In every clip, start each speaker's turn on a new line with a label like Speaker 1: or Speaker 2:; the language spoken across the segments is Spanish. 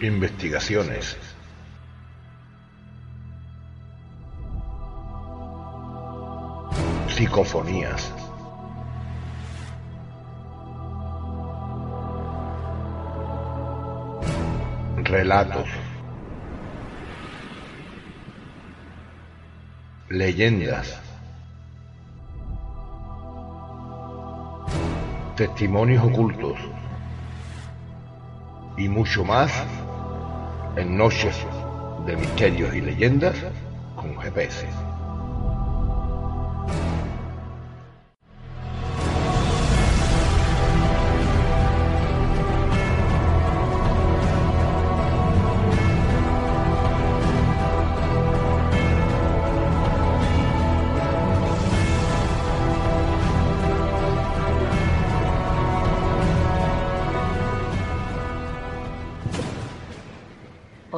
Speaker 1: Investigaciones. Psicofonías. Relatos. Leyendas. Testimonios ocultos. Y mucho más en Noches de Misterios y Leyendas con GPS.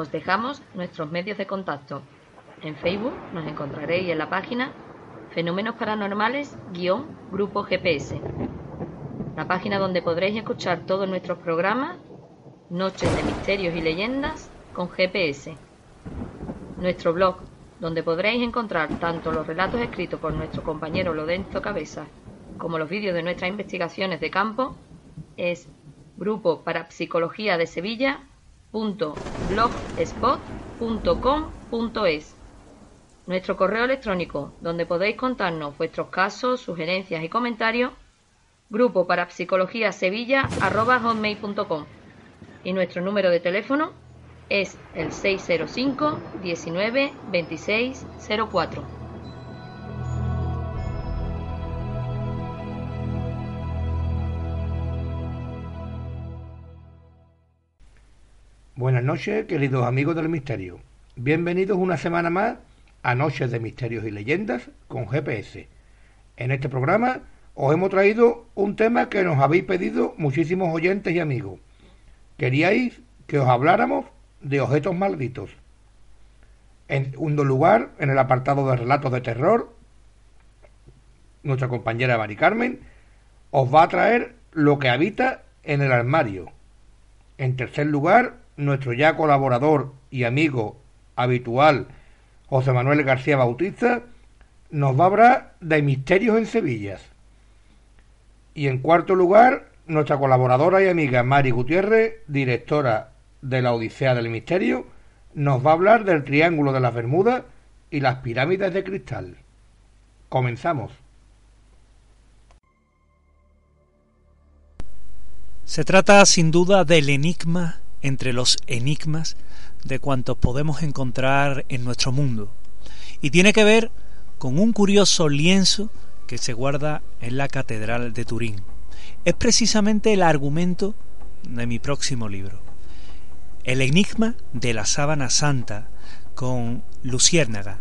Speaker 2: Os dejamos nuestros medios de contacto. En Facebook nos encontraréis en la página Fenómenos Paranormales-Grupo GPS. La página donde podréis escuchar todos nuestros programas Noches de Misterios y Leyendas con GPS. Nuestro blog, donde podréis encontrar tanto los relatos escritos por nuestro compañero Lodenzo Cabeza como los vídeos de nuestras investigaciones de campo, es Grupo Parapsicología de Sevilla blogspot.com.es Nuestro correo electrónico, donde podéis contarnos vuestros casos, sugerencias y comentarios, grupo para psicología sevilla y nuestro número de teléfono es el 605 19 26 04.
Speaker 3: Buenas noches, queridos amigos del misterio. Bienvenidos una semana más a Noches de Misterios y Leyendas con GPS. En este programa os hemos traído un tema que nos habéis pedido muchísimos oyentes y amigos. Queríais que os habláramos de objetos malditos. En segundo lugar, en el apartado de relatos de terror, nuestra compañera Mari Carmen os va a traer lo que habita en el armario. En tercer lugar, nuestro ya colaborador y amigo habitual José Manuel García Bautista nos va a hablar de misterios en Sevilla. Y en cuarto lugar, nuestra colaboradora y amiga Mari Gutiérrez, directora de la Odisea del Misterio, nos va a hablar del Triángulo de las Bermudas y las pirámides de cristal. Comenzamos.
Speaker 4: Se trata sin duda del enigma entre los enigmas de cuantos podemos encontrar en nuestro mundo. Y tiene que ver con un curioso lienzo que se guarda en la Catedral de Turín. Es precisamente el argumento de mi próximo libro. El enigma de la sábana santa con Luciérnaga,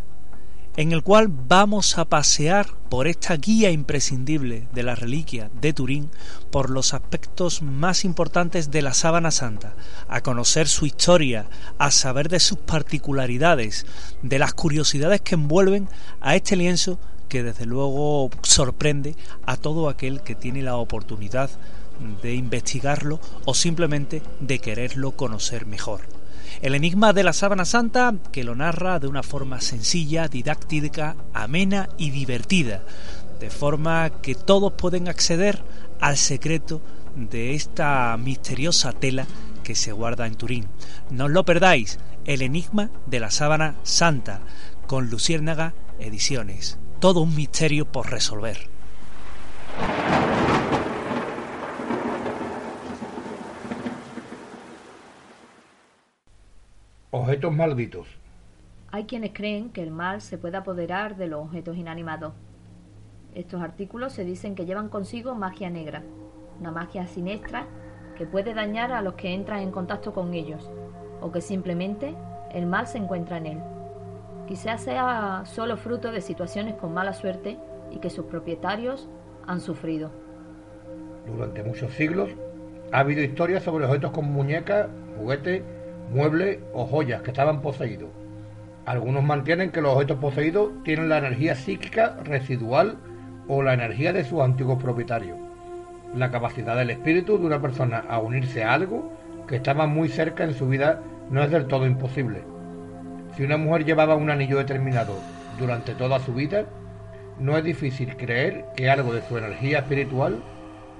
Speaker 4: en el cual vamos a pasear por esta guía imprescindible de la reliquia de Turín por los aspectos más importantes de la sábana santa, a conocer su historia, a saber de sus particularidades, de las curiosidades que envuelven a este lienzo que desde luego sorprende a todo aquel que tiene la oportunidad de investigarlo o simplemente de quererlo conocer mejor. El enigma de la sábana santa que lo narra de una forma sencilla, didáctica, amena y divertida, de forma que todos pueden acceder al secreto de esta misteriosa tela que se guarda en Turín. No os lo perdáis, el enigma de la sábana santa, con Luciérnaga Ediciones. Todo un misterio por resolver.
Speaker 3: Objetos malditos.
Speaker 2: Hay quienes creen que el mal se puede apoderar de los objetos inanimados. Estos artículos se dicen que llevan consigo magia negra. una magia siniestra que puede dañar a los que entran en contacto con ellos, o que simplemente el mal se encuentra en él. Quizás sea solo fruto de situaciones con mala suerte y que sus propietarios han sufrido.
Speaker 3: Durante muchos siglos ha habido historias sobre objetos como muñecas, juguetes, muebles o joyas que estaban poseídos. Algunos mantienen que los objetos poseídos tienen la energía psíquica residual o la energía de sus antiguos propietarios. La capacidad del espíritu de una persona a unirse a algo que estaba muy cerca en su vida no es del todo imposible. Si una mujer llevaba un anillo determinado durante toda su vida, no es difícil creer que algo de su energía espiritual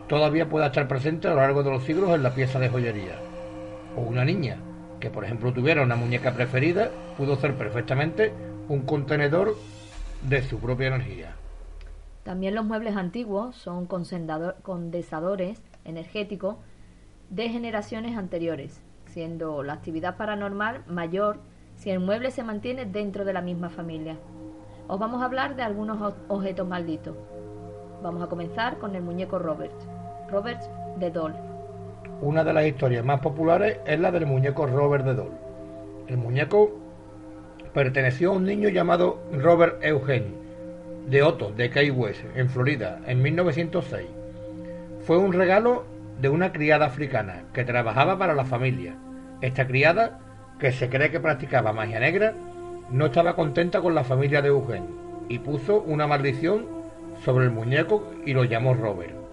Speaker 3: todavía pueda estar presente a lo largo de los siglos en la pieza de joyería. O una niña, que por ejemplo tuviera una muñeca preferida, pudo ser perfectamente un contenedor de su propia energía.
Speaker 2: También los muebles antiguos son condensadores energéticos de generaciones anteriores, siendo la actividad paranormal mayor si el mueble se mantiene dentro de la misma familia. Os vamos a hablar de algunos objetos malditos. Vamos a comenzar con el muñeco Robert. Robert de Doll.
Speaker 3: Una de las historias más populares es la del muñeco Robert de Doll. El muñeco perteneció a un niño llamado Robert Eugene, de Otto, de Key West, en Florida, en 1906. Fue un regalo de una criada africana que trabajaba para la familia. Esta criada, que se cree que practicaba magia negra, no estaba contenta con la familia de Eugene y puso una maldición sobre el muñeco y lo llamó Robert.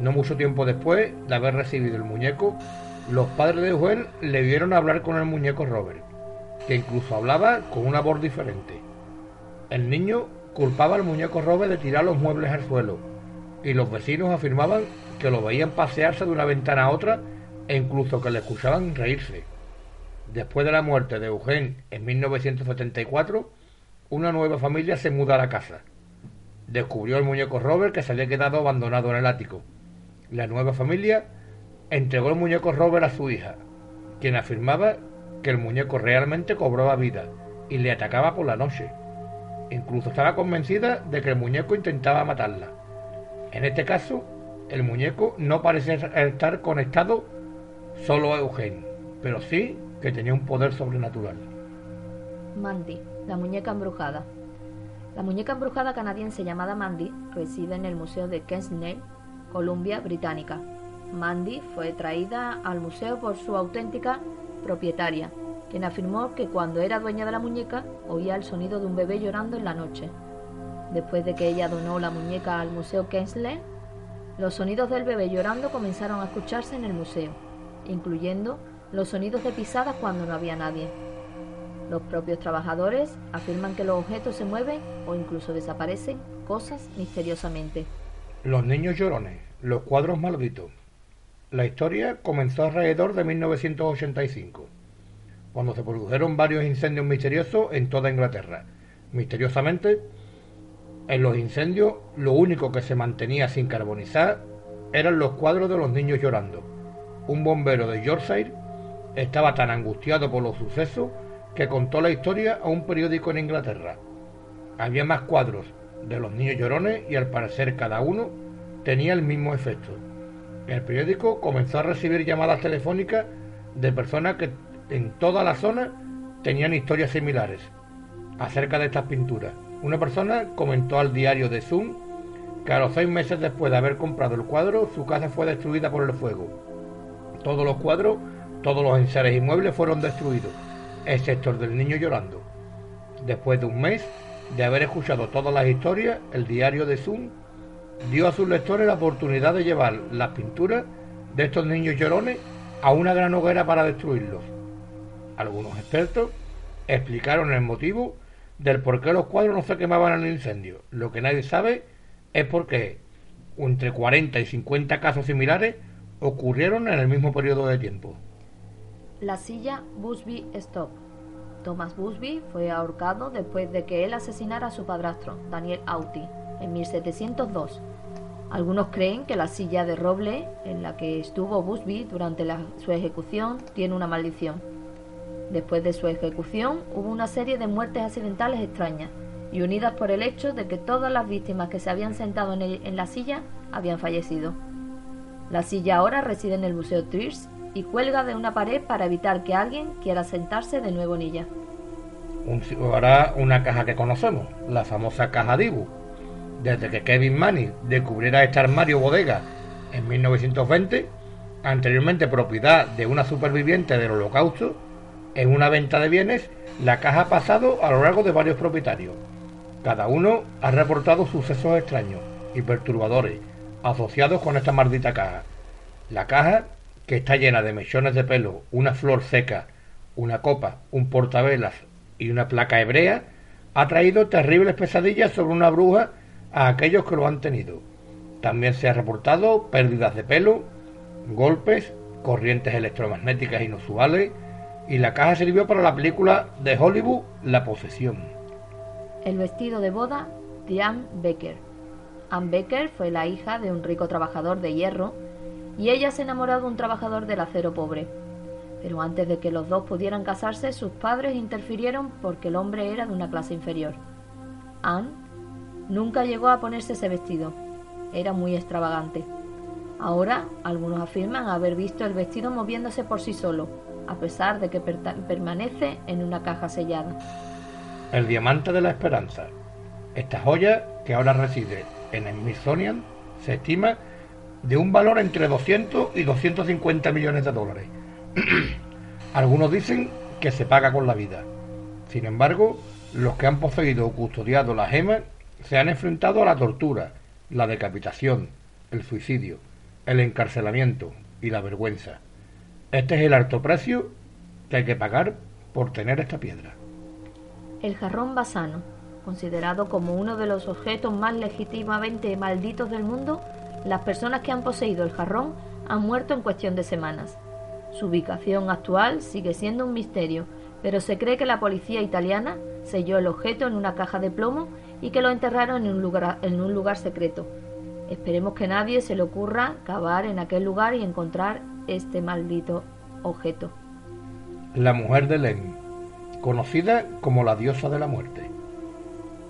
Speaker 3: No mucho tiempo después de haber recibido el muñeco, los padres de Eugene le vieron hablar con el muñeco Robert, que incluso hablaba con una voz diferente. El niño culpaba al muñeco Robert de tirar los muebles al suelo, y los vecinos afirmaban que lo veían pasearse de una ventana a otra e incluso que le escuchaban reírse. Después de la muerte de Eugene en 1974, una nueva familia se muda a la casa. Descubrió el muñeco Robert que se había quedado abandonado en el ático. La nueva familia entregó el muñeco Robert a su hija, quien afirmaba que el muñeco realmente cobraba vida y le atacaba por la noche. Incluso estaba convencida de que el muñeco intentaba matarla. En este caso, el muñeco no parece estar conectado solo a Eugene, pero sí que tenía un poder sobrenatural.
Speaker 2: Mandy, la muñeca embrujada. La muñeca embrujada canadiense llamada Mandy reside en el Museo de Kensnell, Columbia Británica. Mandy fue traída al museo por su auténtica propietaria, quien afirmó que cuando era dueña de la muñeca oía el sonido de un bebé llorando en la noche. Después de que ella donó la muñeca al Museo Kensnell, los sonidos del bebé llorando comenzaron a escucharse en el museo, incluyendo los sonidos de pisadas cuando no había nadie. Los propios trabajadores afirman que los objetos se mueven o incluso desaparecen cosas misteriosamente.
Speaker 3: Los niños llorones, los cuadros malditos. La historia comenzó alrededor de 1985, cuando se produjeron varios incendios misteriosos en toda Inglaterra. Misteriosamente, en los incendios lo único que se mantenía sin carbonizar eran los cuadros de los niños llorando. Un bombero de Yorkshire estaba tan angustiado por los sucesos que contó la historia a un periódico en Inglaterra. Había más cuadros de los niños llorones y al parecer cada uno tenía el mismo efecto. El periódico comenzó a recibir llamadas telefónicas de personas que en toda la zona tenían historias similares acerca de estas pinturas. Una persona comentó al diario de Zoom que a los seis meses después de haber comprado el cuadro, su casa fue destruida por el fuego. Todos los cuadros todos los enseres y muebles fueron destruidos, excepto el del niño llorando. Después de un mes de haber escuchado todas las historias, el diario de Zoom dio a sus lectores la oportunidad de llevar las pinturas de estos niños llorones a una gran hoguera para destruirlos. Algunos expertos explicaron el motivo del por qué los cuadros no se quemaban en el incendio. Lo que nadie sabe es por qué entre 40 y 50 casos similares ocurrieron en el mismo periodo de tiempo.
Speaker 2: La silla Busby Stop. Thomas Busby fue ahorcado después de que él asesinara a su padrastro, Daniel Auti, en 1702. Algunos creen que la silla de roble en la que estuvo Busby durante su ejecución tiene una maldición. Después de su ejecución hubo una serie de muertes accidentales extrañas y unidas por el hecho de que todas las víctimas que se habían sentado en la silla habían fallecido. La silla ahora reside en el Museo Triers y cuelga de una pared para evitar que alguien quiera sentarse de nuevo en ella.
Speaker 3: Un, ahora una caja que conocemos, la famosa caja Dibu. Desde que Kevin Manning descubriera este armario bodega en 1920, anteriormente propiedad de una superviviente del holocausto, en una venta de bienes, la caja ha pasado a lo largo de varios propietarios. Cada uno ha reportado sucesos extraños y perturbadores asociados con esta maldita caja. La caja, que está llena de mechones de pelo, una flor seca, una copa, un portavelas y una placa hebrea, ha traído terribles pesadillas sobre una bruja a aquellos que lo han tenido. También se ha reportado pérdidas de pelo, golpes, corrientes electromagnéticas inusuales y la caja sirvió para la película de Hollywood La posesión.
Speaker 2: El vestido de boda de Anne Becker. Anne Becker fue la hija de un rico trabajador de hierro y ella se enamoró de un trabajador del acero pobre. Pero antes de que los dos pudieran casarse, sus padres interfirieron porque el hombre era de una clase inferior. Anne nunca llegó a ponerse ese vestido. Era muy extravagante. Ahora algunos afirman haber visto el vestido moviéndose por sí solo, a pesar de que permanece en una caja sellada.
Speaker 3: El diamante de la esperanza. Esta joya, que ahora reside en Smithsonian, se estima de un valor entre 200 y 250 millones de dólares. Algunos dicen que se paga con la vida. Sin embargo, los que han poseído o custodiado la gema se han enfrentado a la tortura, la decapitación, el suicidio, el encarcelamiento y la vergüenza. Este es el alto precio que hay que pagar por tener esta piedra.
Speaker 2: El jarrón basano, considerado como uno de los objetos más legítimamente malditos del mundo, las personas que han poseído el jarrón han muerto en cuestión de semanas. Su ubicación actual sigue siendo un misterio, pero se cree que la policía italiana selló el objeto en una caja de plomo y que lo enterraron en un lugar, en un lugar secreto. Esperemos que nadie se le ocurra cavar en aquel lugar y encontrar este maldito objeto.
Speaker 3: La mujer de Lenin, conocida como la diosa de la muerte.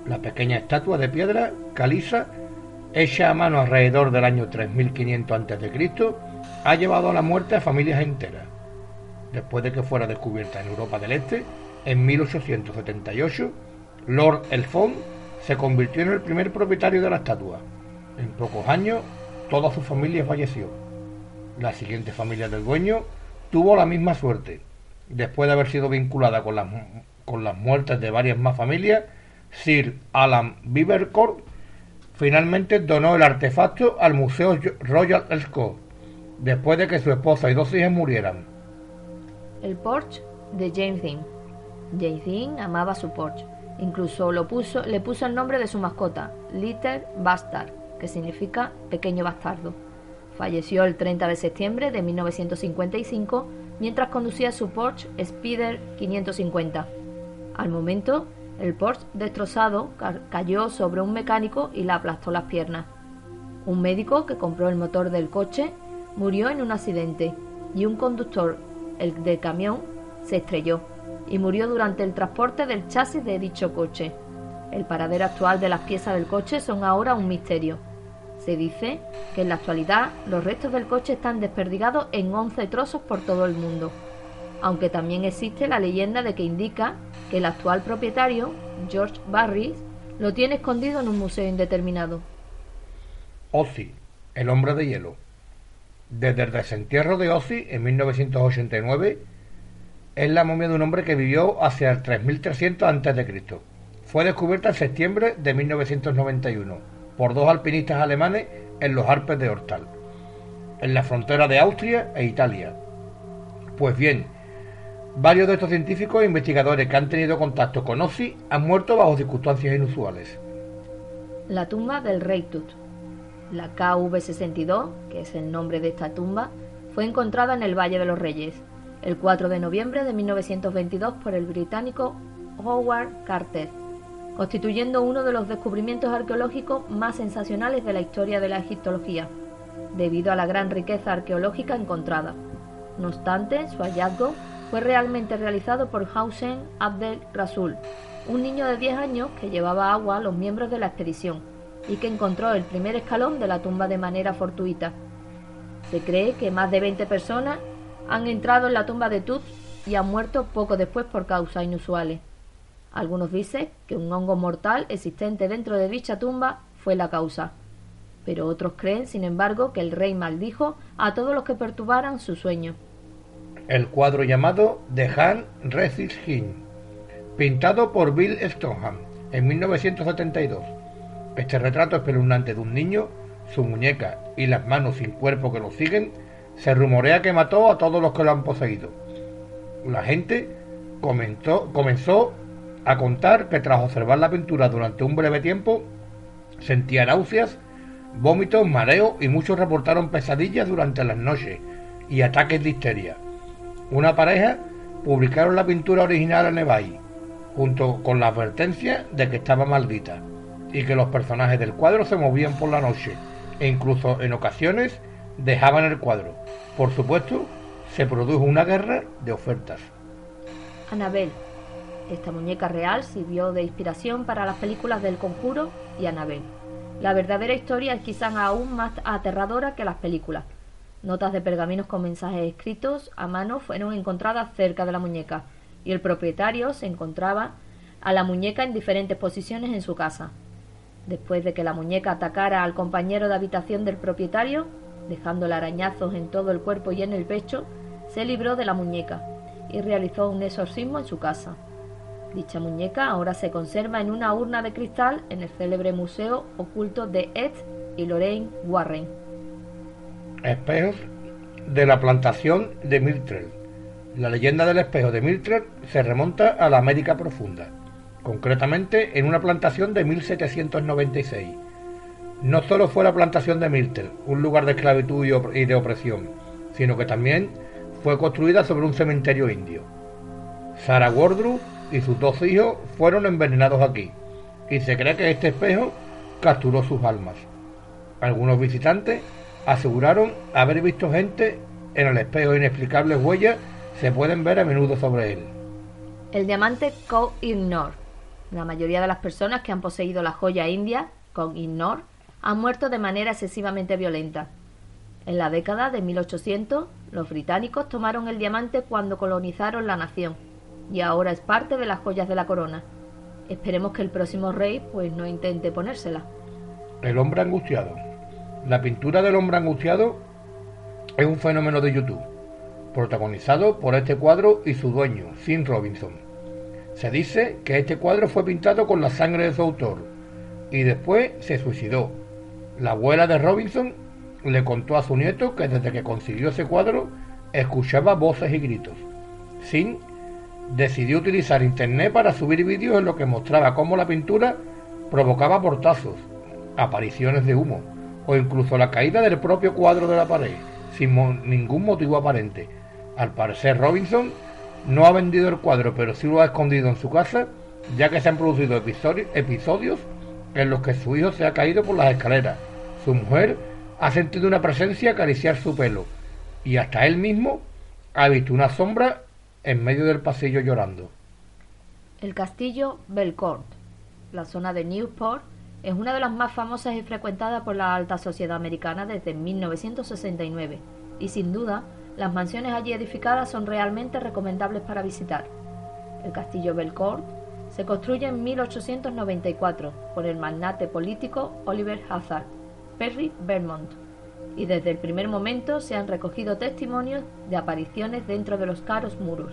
Speaker 3: La pequeña estatua de piedra caliza, hecha a mano alrededor del año 3500 a.C., ha llevado a la muerte a familias enteras. Después de que fuera descubierta en Europa del Este, en 1878, Lord Elfond se convirtió en el primer propietario de la estatua. En pocos años, toda su familia falleció. La siguiente familia del dueño tuvo la misma suerte. Después de haber sido vinculada con las, con las muertes de varias más familias, Sir Alan Beavercourt finalmente donó el artefacto al Museo Royal Scott, después de que su esposa y dos hijas murieran.
Speaker 2: El Porsche de James Dean. James Dean amaba su Porsche Incluso lo puso, le puso el nombre de su mascota, Little Bastard, que significa pequeño bastardo. Falleció el 30 de septiembre de 1955 mientras conducía su Porsche Spider 550. Al momento, el Porsche destrozado cayó sobre un mecánico y le aplastó las piernas. Un médico que compró el motor del coche murió en un accidente y un conductor, el del camión, se estrelló y murió durante el transporte del chasis de dicho coche. El paradero actual de las piezas del coche son ahora un misterio. Se dice que en la actualidad los restos del coche están desperdigados en 11 trozos por todo el mundo, aunque también existe la leyenda de que indica que el actual propietario, George Barris, lo tiene escondido en un museo indeterminado.
Speaker 3: Ozzy, el hombre de hielo. Desde el desentierro de Ozzy en 1989, es la momia de un hombre que vivió hacia el 3300 a.C. Fue descubierta en septiembre de 1991 por dos alpinistas alemanes en los Alpes de Hortal, en la frontera de Austria e Italia. Pues bien, varios de estos científicos e investigadores que han tenido contacto con Ozzy han muerto bajo circunstancias inusuales.
Speaker 2: La tumba del Rey Tut. La KV62, que es el nombre de esta tumba, fue encontrada en el Valle de los Reyes, el 4 de noviembre de 1922 por el británico Howard Carter, constituyendo uno de los descubrimientos arqueológicos más sensacionales de la historia de la egiptología, debido a la gran riqueza arqueológica encontrada. No obstante, su hallazgo fue realmente realizado por Hausen Abdel Rasul, un niño de 10 años que llevaba agua a los miembros de la expedición y que encontró el primer escalón de la tumba de manera fortuita. Se cree que más de 20 personas han entrado en la tumba de Tut y han muerto poco después por causas inusuales. Algunos dicen que un hongo mortal existente dentro de dicha tumba fue la causa, pero otros creen, sin embargo, que el rey maldijo a todos los que perturbaran su sueño.
Speaker 3: El cuadro llamado The Han Resist Him, pintado por Bill Stoneham en 1972. Este retrato espeluznante de un niño, su muñeca y las manos sin cuerpo que lo siguen, se rumorea que mató a todos los que lo han poseído. La gente comenzó a contar que tras observar la pintura durante un breve tiempo, sentía náuseas, vómitos, mareos y muchos reportaron pesadillas durante las noches y ataques de histeria. Una pareja publicaron la pintura original en eBay, junto con la advertencia de que estaba maldita y que los personajes del cuadro se movían por la noche e incluso en ocasiones dejaban el cuadro. Por supuesto, se produjo una guerra de ofertas.
Speaker 2: Anabel. Esta muñeca real sirvió de inspiración para las películas del Conjuro y Anabel. La verdadera historia es quizás aún más aterradora que las películas. Notas de pergaminos con mensajes escritos a mano fueron encontradas cerca de la muñeca y el propietario se encontraba a la muñeca en diferentes posiciones en su casa. Después de que la muñeca atacara al compañero de habitación del propietario, dejándole arañazos en todo el cuerpo y en el pecho, se libró de la muñeca y realizó un exorcismo en su casa. Dicha muñeca ahora se conserva en una urna de cristal en el célebre museo oculto de Ed y Lorraine Warren.
Speaker 3: Espejos de la plantación de Mildred. La leyenda del espejo de Mildred se remonta a la América profunda, concretamente en una plantación de 1796. No solo fue la plantación de Mildred un lugar de esclavitud y de opresión, sino que también fue construida sobre un cementerio indio. Sarah Wardrow y sus dos hijos fueron envenenados aquí, y se cree que este espejo capturó sus almas. Algunos visitantes aseguraron haber visto gente en el espejo inexplicables huellas se pueden ver a menudo sobre él.
Speaker 2: El diamante Koh Ignor. La mayoría de las personas que han poseído la joya india, Koh Ignor, han muerto de manera excesivamente violenta. En la década de 1800, los británicos tomaron el diamante cuando colonizaron la nación y ahora es parte de las joyas de la corona. Esperemos que el próximo rey pues no intente ponérsela.
Speaker 3: El hombre angustiado. La pintura del hombre angustiado es un fenómeno de YouTube, protagonizado por este cuadro y su dueño, Sin Robinson. Se dice que este cuadro fue pintado con la sangre de su autor y después se suicidó. La abuela de Robinson le contó a su nieto que desde que consiguió ese cuadro escuchaba voces y gritos. Sin decidió utilizar internet para subir vídeos en los que mostraba cómo la pintura provocaba portazos, apariciones de humo o incluso la caída del propio cuadro de la pared, sin ningún motivo aparente. Al parecer Robinson no ha vendido el cuadro, pero sí lo ha escondido en su casa, ya que se han producido episodios en los que su hijo se ha caído por las escaleras. Su mujer ha sentido una presencia acariciar su pelo y hasta él mismo ha visto una sombra en medio del pasillo llorando.
Speaker 2: El castillo Belcourt, la zona de Newport, es una de las más famosas y frecuentadas por la alta sociedad americana desde 1969 y sin duda las mansiones allí edificadas son realmente recomendables para visitar. El castillo Belcourt se construye en 1894 por el magnate político Oliver Hazard, Perry Vermont, y desde el primer momento se han recogido testimonios de apariciones dentro de los caros muros.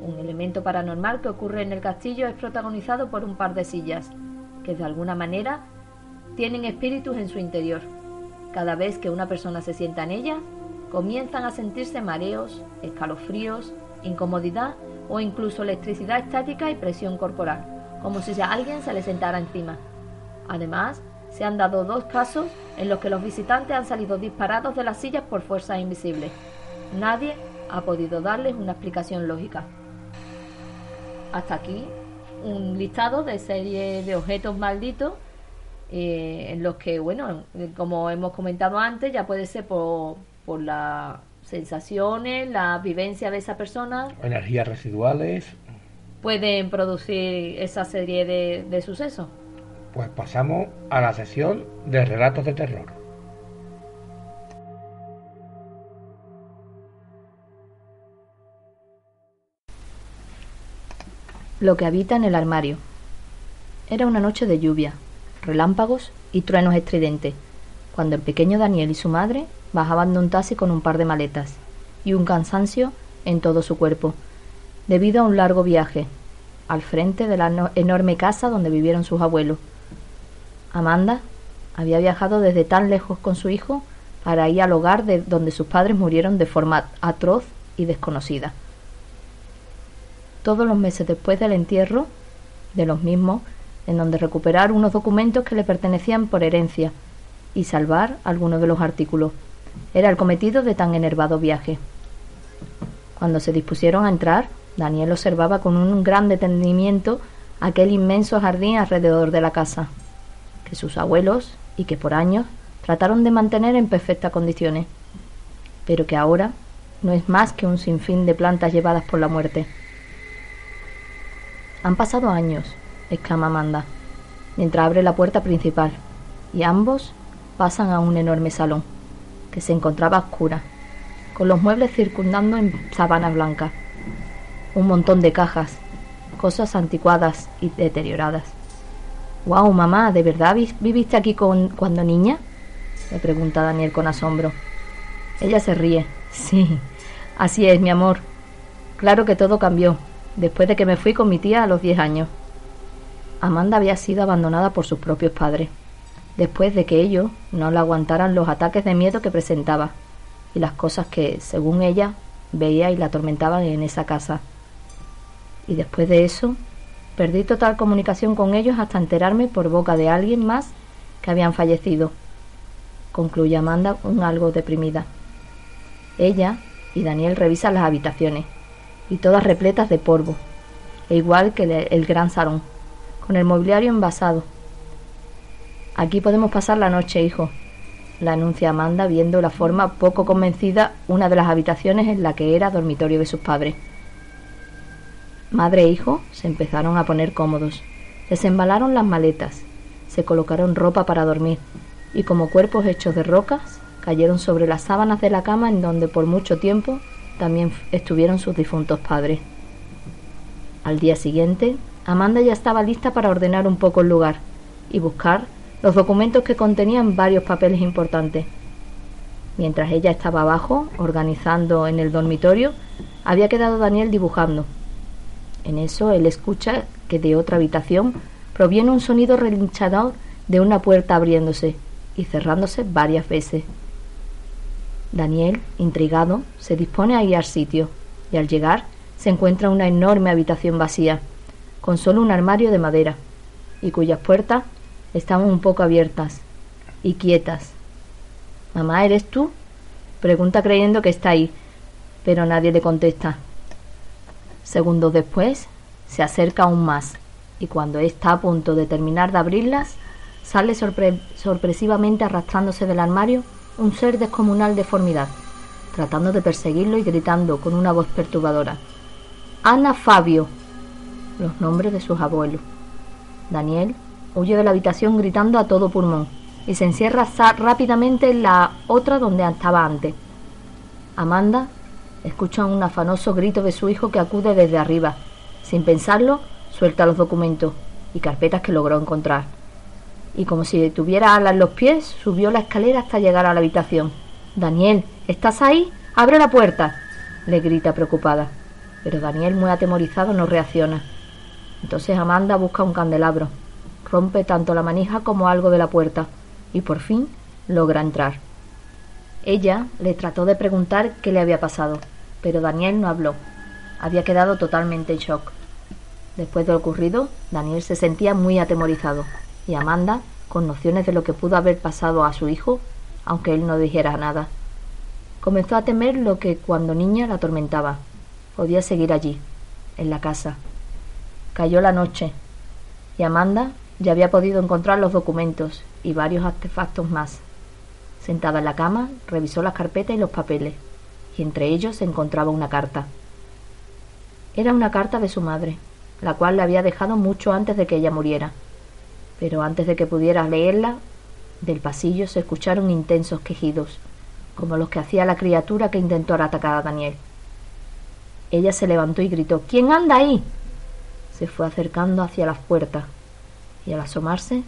Speaker 2: Un elemento paranormal que ocurre en el castillo es protagonizado por un par de sillas, de alguna manera tienen espíritus en su interior. Cada vez que una persona se sienta en ellas, comienzan a sentirse mareos, escalofríos, incomodidad o incluso electricidad estática y presión corporal, como si a alguien se le sentara encima. Además, se han dado dos casos en los que los visitantes han salido disparados de las sillas por fuerzas invisibles. Nadie ha podido darles una explicación lógica. Hasta aquí un listado de serie de objetos malditos eh, en los que, bueno, como hemos comentado antes, ya puede ser por, por las sensaciones, la vivencia de esa persona.
Speaker 3: Energías residuales.
Speaker 2: Pueden producir esa serie de, de sucesos.
Speaker 3: Pues pasamos a la sesión de relatos de terror.
Speaker 2: Lo que habita en el armario. Era una noche de lluvia, relámpagos y truenos estridentes, cuando el pequeño Daniel y su madre bajaban de un taxi con un par de maletas y un cansancio en todo su cuerpo, debido a un largo viaje, al frente de la enorme casa donde vivieron sus abuelos. Amanda había viajado desde tan lejos con su hijo para ir al hogar de donde sus padres murieron de forma atroz y desconocida. Todos los meses después del entierro de los mismos, en donde recuperar unos documentos que le pertenecían por herencia y salvar algunos de los artículos. Era el cometido de tan enervado viaje. Cuando se dispusieron a entrar, Daniel observaba con un gran detenimiento aquel inmenso jardín alrededor de la casa, que sus abuelos, y que por años trataron de mantener en perfectas condiciones, pero que ahora no es más que un sinfín de plantas llevadas por la muerte. Han pasado años, exclama Amanda, mientras abre la puerta principal, y ambos pasan a un enorme salón, que se encontraba oscura, con los muebles circundando en sabanas blancas, un montón de cajas, cosas anticuadas y deterioradas. Wow, mamá, ¿de verdad viviste aquí con, cuando niña? le pregunta Daniel con asombro. Ella se ríe. Sí, así es, mi amor. Claro que todo cambió, después de que me fui con mi tía a los diez años. Amanda había sido abandonada por sus propios padres, después de que ellos no le aguantaran los ataques de miedo que presentaba y las cosas que, según ella, veía y la atormentaban en esa casa. Y después de eso, perdí total comunicación con ellos hasta enterarme por boca de alguien más que habían fallecido, concluye Amanda un algo deprimida. Ella y Daniel revisan las habitaciones, y todas repletas de polvo, e igual que el, gran salón, con el mobiliario envasado. Aquí podemos pasar la noche, hijo, la anuncia Amanda viendo la forma poco convencida una de las habitaciones en la que era dormitorio de sus padres. Madre e hijo se empezaron a poner cómodos, desembalaron las maletas, se colocaron ropa para dormir y como cuerpos hechos de rocas cayeron sobre las sábanas de la cama en donde por mucho tiempo también estuvieron sus difuntos padres. Al día siguiente, Amanda ya estaba lista para ordenar un poco el lugar y buscar los documentos que contenían varios papeles importantes. Mientras ella estaba abajo, organizando en el dormitorio, había quedado Daniel dibujando. En eso él escucha que de otra habitación proviene un sonido relinchador de una puerta abriéndose y cerrándose varias veces. Daniel, intrigado, se dispone a ir al sitio y al llegar se encuentra una enorme habitación vacía, con solo un armario de madera, y cuyas puertas estaban un poco abiertas y quietas. Mamá, ¿eres tú? Pregunta creyendo que está ahí, pero nadie le contesta. Segundos después, se acerca aún más, y cuando está a punto de terminar de abrirlas, sale sorpresivamente arrastrándose del armario un ser descomunal de deformidad, tratando de perseguirlo y gritando con una voz perturbadora. Ana Fabio. Los nombres de sus abuelos. Daniel huye de la habitación gritando a todo pulmón y se encierra rápidamente en la otra donde estaba antes. Amanda escucha un afanoso grito de su hijo que acude desde arriba. Sin pensarlo, suelta los documentos y carpetas que logró encontrar y como si tuviera alas los pies, subió la escalera hasta llegar a la habitación. Daniel, ¿estás ahí? Abre la puerta. le grita preocupada. Pero Daniel, muy atemorizado, no reacciona. Entonces Amanda busca un candelabro, rompe tanto la manija como algo de la puerta y por fin logra entrar. Ella le trató de preguntar qué le había pasado, pero Daniel no habló. Había quedado totalmente en shock. Después de lo ocurrido, Daniel se sentía muy atemorizado y Amanda, con nociones de lo que pudo haber pasado a su hijo, aunque él no dijera nada. Comenzó a temer lo que cuando niña la atormentaba. Podía seguir allí, en la casa. Cayó la noche, y Amanda ya había podido encontrar los documentos y varios artefactos más. Sentada en la cama, revisó las carpetas y los papeles, y entre ellos se encontraba una carta. Era una carta de su madre, la cual le había dejado mucho antes de que ella muriera pero antes de que pudiera leerla, del pasillo se escucharon intensos quejidos, como los que hacía la criatura que intentó atacar a Daniel. Ella se levantó y gritó ¿Quién anda ahí? se fue acercando hacia las puertas y al asomarse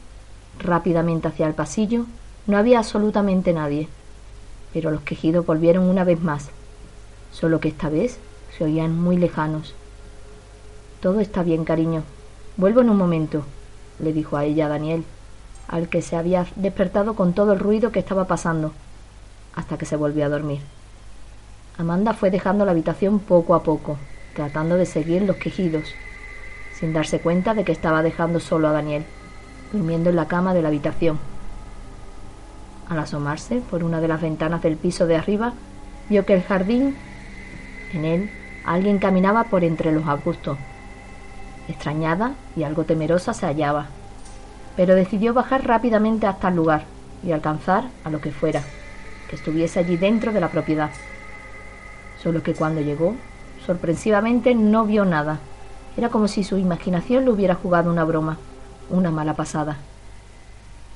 Speaker 2: rápidamente hacia el pasillo no había absolutamente nadie, pero los quejidos volvieron una vez más, solo que esta vez se oían muy lejanos. Todo está bien, cariño. Vuelvo en un momento, le dijo a ella Daniel, al que se había despertado con todo el ruido que estaba pasando, hasta que se volvió a dormir. Amanda fue dejando la habitación poco a poco, tratando de seguir los quejidos, sin darse cuenta de que estaba dejando solo a Daniel, durmiendo en la cama de la habitación. Al asomarse por una de las ventanas del piso de arriba, vio que el jardín, en él, alguien caminaba por entre los arbustos. Extrañada y algo temerosa se hallaba, pero decidió bajar rápidamente hasta el lugar y alcanzar a lo que fuera, que estuviese allí dentro de la propiedad. Solo que cuando llegó, sorpresivamente no vio nada. Era como si su imaginación le hubiera jugado una broma, una mala pasada.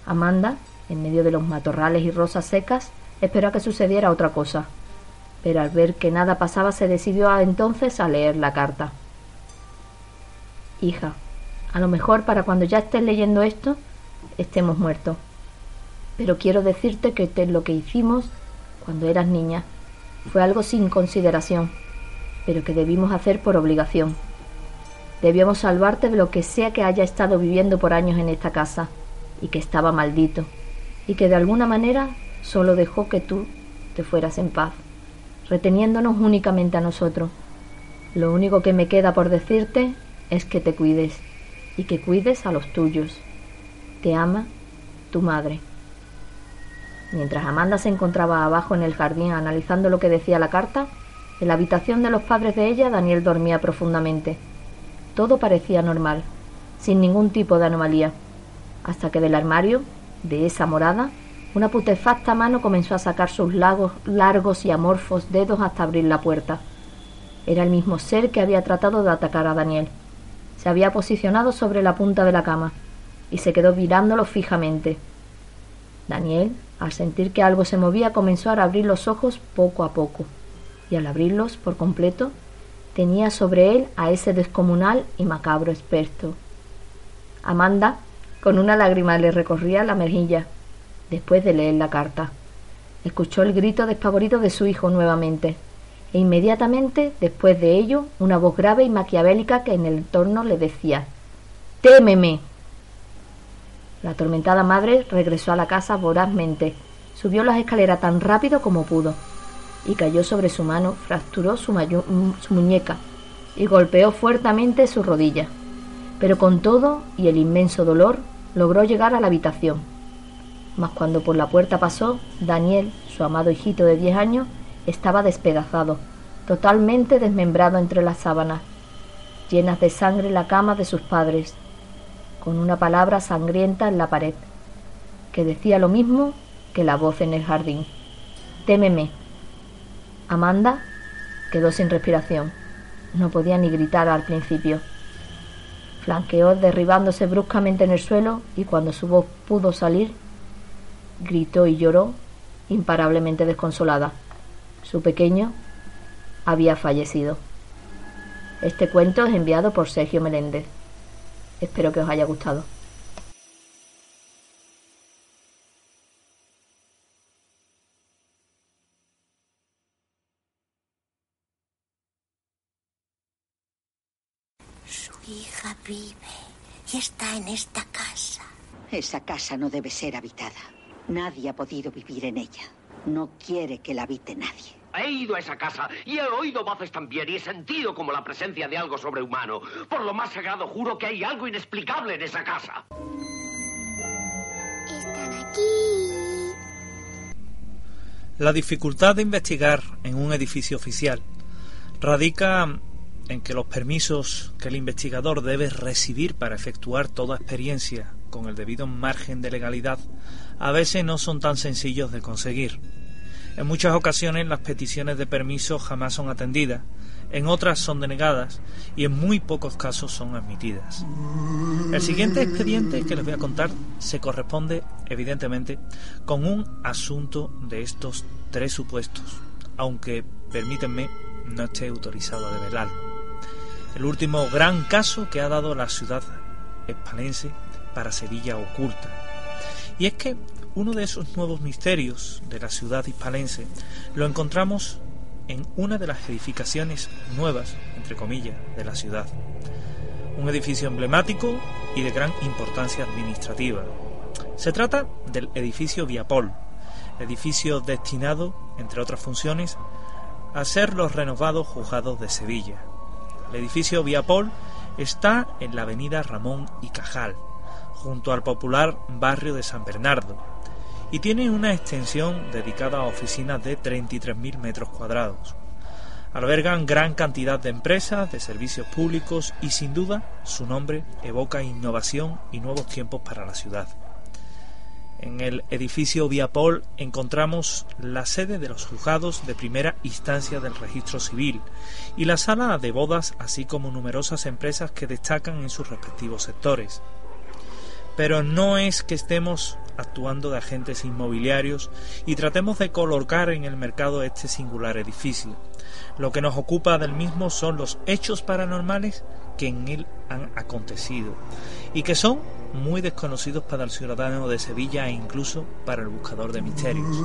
Speaker 2: Amanda, en medio de los matorrales y rosas secas, esperó a que sucediera otra cosa, pero al ver que nada pasaba se decidió entonces a leer la carta. Hija, a lo mejor para cuando ya estés leyendo esto, estemos muertos. Pero quiero decirte que lo que hicimos cuando eras niña fue algo sin consideración, pero que debimos hacer por obligación. Debíamos salvarte de lo que sea que haya estado viviendo por años en esta casa, y que estaba maldito, y que de alguna manera solo dejó que tú te fueras en paz, reteniéndonos únicamente a nosotros. Lo único que me queda por decirte es que te cuides, y que cuides a los tuyos. Te ama tu madre. Mientras Amanda se encontraba abajo en el jardín analizando lo que decía la carta, en la habitación de los padres de ella Daniel dormía profundamente. Todo parecía normal, sin ningún tipo de anomalía, hasta que del armario, de esa morada, una putefacta mano comenzó a sacar sus lagos, largos y amorfos dedos hasta abrir la puerta. Era el mismo ser que había tratado de atacar a Daniel. Se había posicionado sobre la punta de la cama y se quedó mirándolo fijamente. Daniel, al sentir que algo se movía, comenzó a abrir los ojos poco a poco, y al abrirlos por completo, tenía sobre él a ese descomunal y macabro experto. Amanda, con una lágrima, le recorría la mejilla, después de leer la carta. Escuchó el grito despavorido de su hijo nuevamente, e inmediatamente después de ello una voz grave y maquiavélica que en el entorno le decía Témeme. La atormentada madre regresó a la casa vorazmente, subió las escaleras tan rápido como pudo, y cayó sobre su mano, fracturó su, su muñeca y golpeó fuertemente su rodilla. Pero con todo y el inmenso dolor logró llegar a la habitación. Mas cuando por la puerta pasó, Daniel, su amado hijito de diez años, estaba despedazado, totalmente desmembrado entre las sábanas, llenas de sangre la cama de sus padres, con una palabra sangrienta en la pared, que decía lo mismo que la voz en el jardín. Témeme. Amanda quedó sin respiración. No podía ni gritar al principio. Flanqueó derribándose bruscamente en el suelo y cuando su voz pudo salir, gritó y lloró, imparablemente desconsolada. Su pequeño había fallecido. Este cuento es enviado por Sergio Meléndez. Espero que os haya gustado.
Speaker 5: Su hija vive y está en esta casa.
Speaker 6: Esa casa no debe ser habitada. Nadie ha podido vivir en ella. No quiere que la habite nadie.
Speaker 7: He ido a esa casa y he oído voces también y he sentido como la presencia de algo sobrehumano. Por lo más sagrado juro que hay algo inexplicable en esa casa.
Speaker 5: Están aquí.
Speaker 4: La dificultad de investigar en un edificio oficial radica en que los permisos que el investigador debe recibir para efectuar toda experiencia con el debido margen de legalidad a veces no son tan sencillos de conseguir. En muchas ocasiones las peticiones de permiso jamás son atendidas, en otras son denegadas y en muy pocos casos son admitidas. El siguiente expediente que les voy a contar se corresponde, evidentemente, con un asunto de estos tres supuestos, aunque, permítanme, no esté autorizado a develarlo. el último gran caso que ha dado la ciudad espalense para Sevilla oculta. Y es que uno de esos nuevos misterios de la ciudad hispalense lo encontramos en una de las edificaciones nuevas, entre comillas, de la ciudad. Un edificio emblemático y de gran importancia administrativa. Se trata del edificio Viapol, edificio destinado, entre otras funciones, a ser los renovados juzgados de Sevilla. El edificio Viapol está en la avenida Ramón y Cajal, junto al popular barrio de San Bernardo, y tiene una extensión dedicada a oficinas de 33.000 metros cuadrados. Albergan gran cantidad de empresas, de servicios públicos y sin duda su nombre evoca innovación y nuevos tiempos para la ciudad. En el edificio Viapol encontramos la sede de los juzgados de primera instancia del registro civil y la sala de bodas, así como numerosas empresas que destacan en sus respectivos sectores. Pero no es que estemos actuando de agentes inmobiliarios y tratemos de colocar en el mercado este singular edificio. Lo que nos ocupa del mismo son los hechos paranormales que en él han acontecido y que son muy desconocidos para el ciudadano de Sevilla e incluso para el buscador de misterios.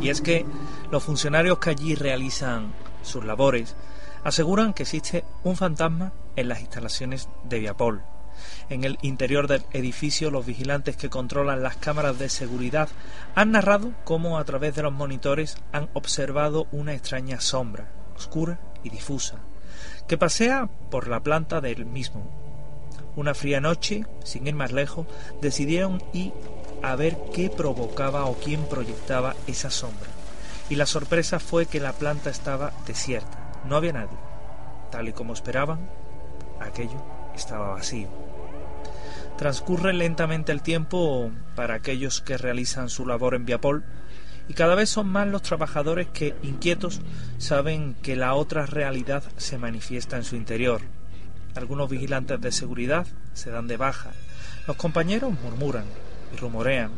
Speaker 4: Y es que los funcionarios que allí realizan sus labores aseguran que existe un fantasma en las instalaciones de Viapol. En el interior del edificio, los vigilantes que controlan las cámaras de seguridad han narrado cómo a través de los monitores han observado una extraña sombra, oscura y difusa, que pasea por la planta del mismo. Una fría noche, sin ir más lejos, decidieron ir a ver qué provocaba o quién proyectaba esa sombra. Y la sorpresa fue que la planta estaba desierta, no había nadie. Tal y como esperaban, aquello estaba vacío. Transcurre lentamente el tiempo para aquellos que realizan su labor en Viapol y cada vez son más los trabajadores que, inquietos, saben que la otra realidad se manifiesta en su interior. Algunos vigilantes de seguridad se dan de baja. Los compañeros murmuran y rumorean.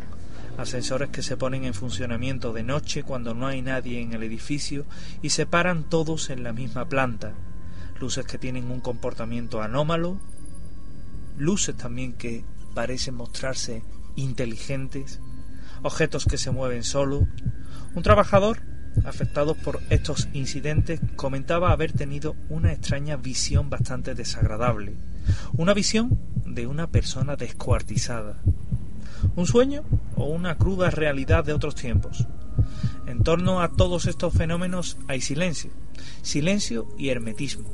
Speaker 4: Ascensores que se ponen en funcionamiento de noche cuando no hay nadie en el edificio y se paran todos en la misma planta. Luces que tienen un comportamiento anómalo luces también que parecen mostrarse inteligentes, objetos que se mueven solo. Un trabajador, afectado por estos incidentes, comentaba haber tenido una extraña visión bastante desagradable, una visión de una persona descuartizada. ¿Un sueño o una cruda realidad de otros tiempos? En torno a todos estos fenómenos hay silencio, silencio y hermetismo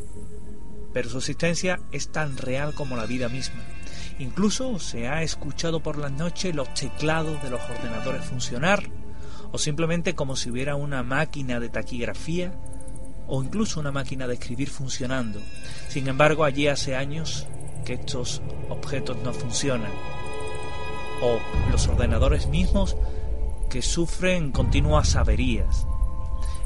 Speaker 4: pero su existencia es tan real como la vida misma. Incluso se ha escuchado por la noche los teclados de los ordenadores funcionar, o simplemente como si hubiera una máquina de taquigrafía o incluso una máquina de escribir funcionando. Sin embargo, allí hace años que estos objetos no funcionan. O los ordenadores mismos que sufren continuas averías.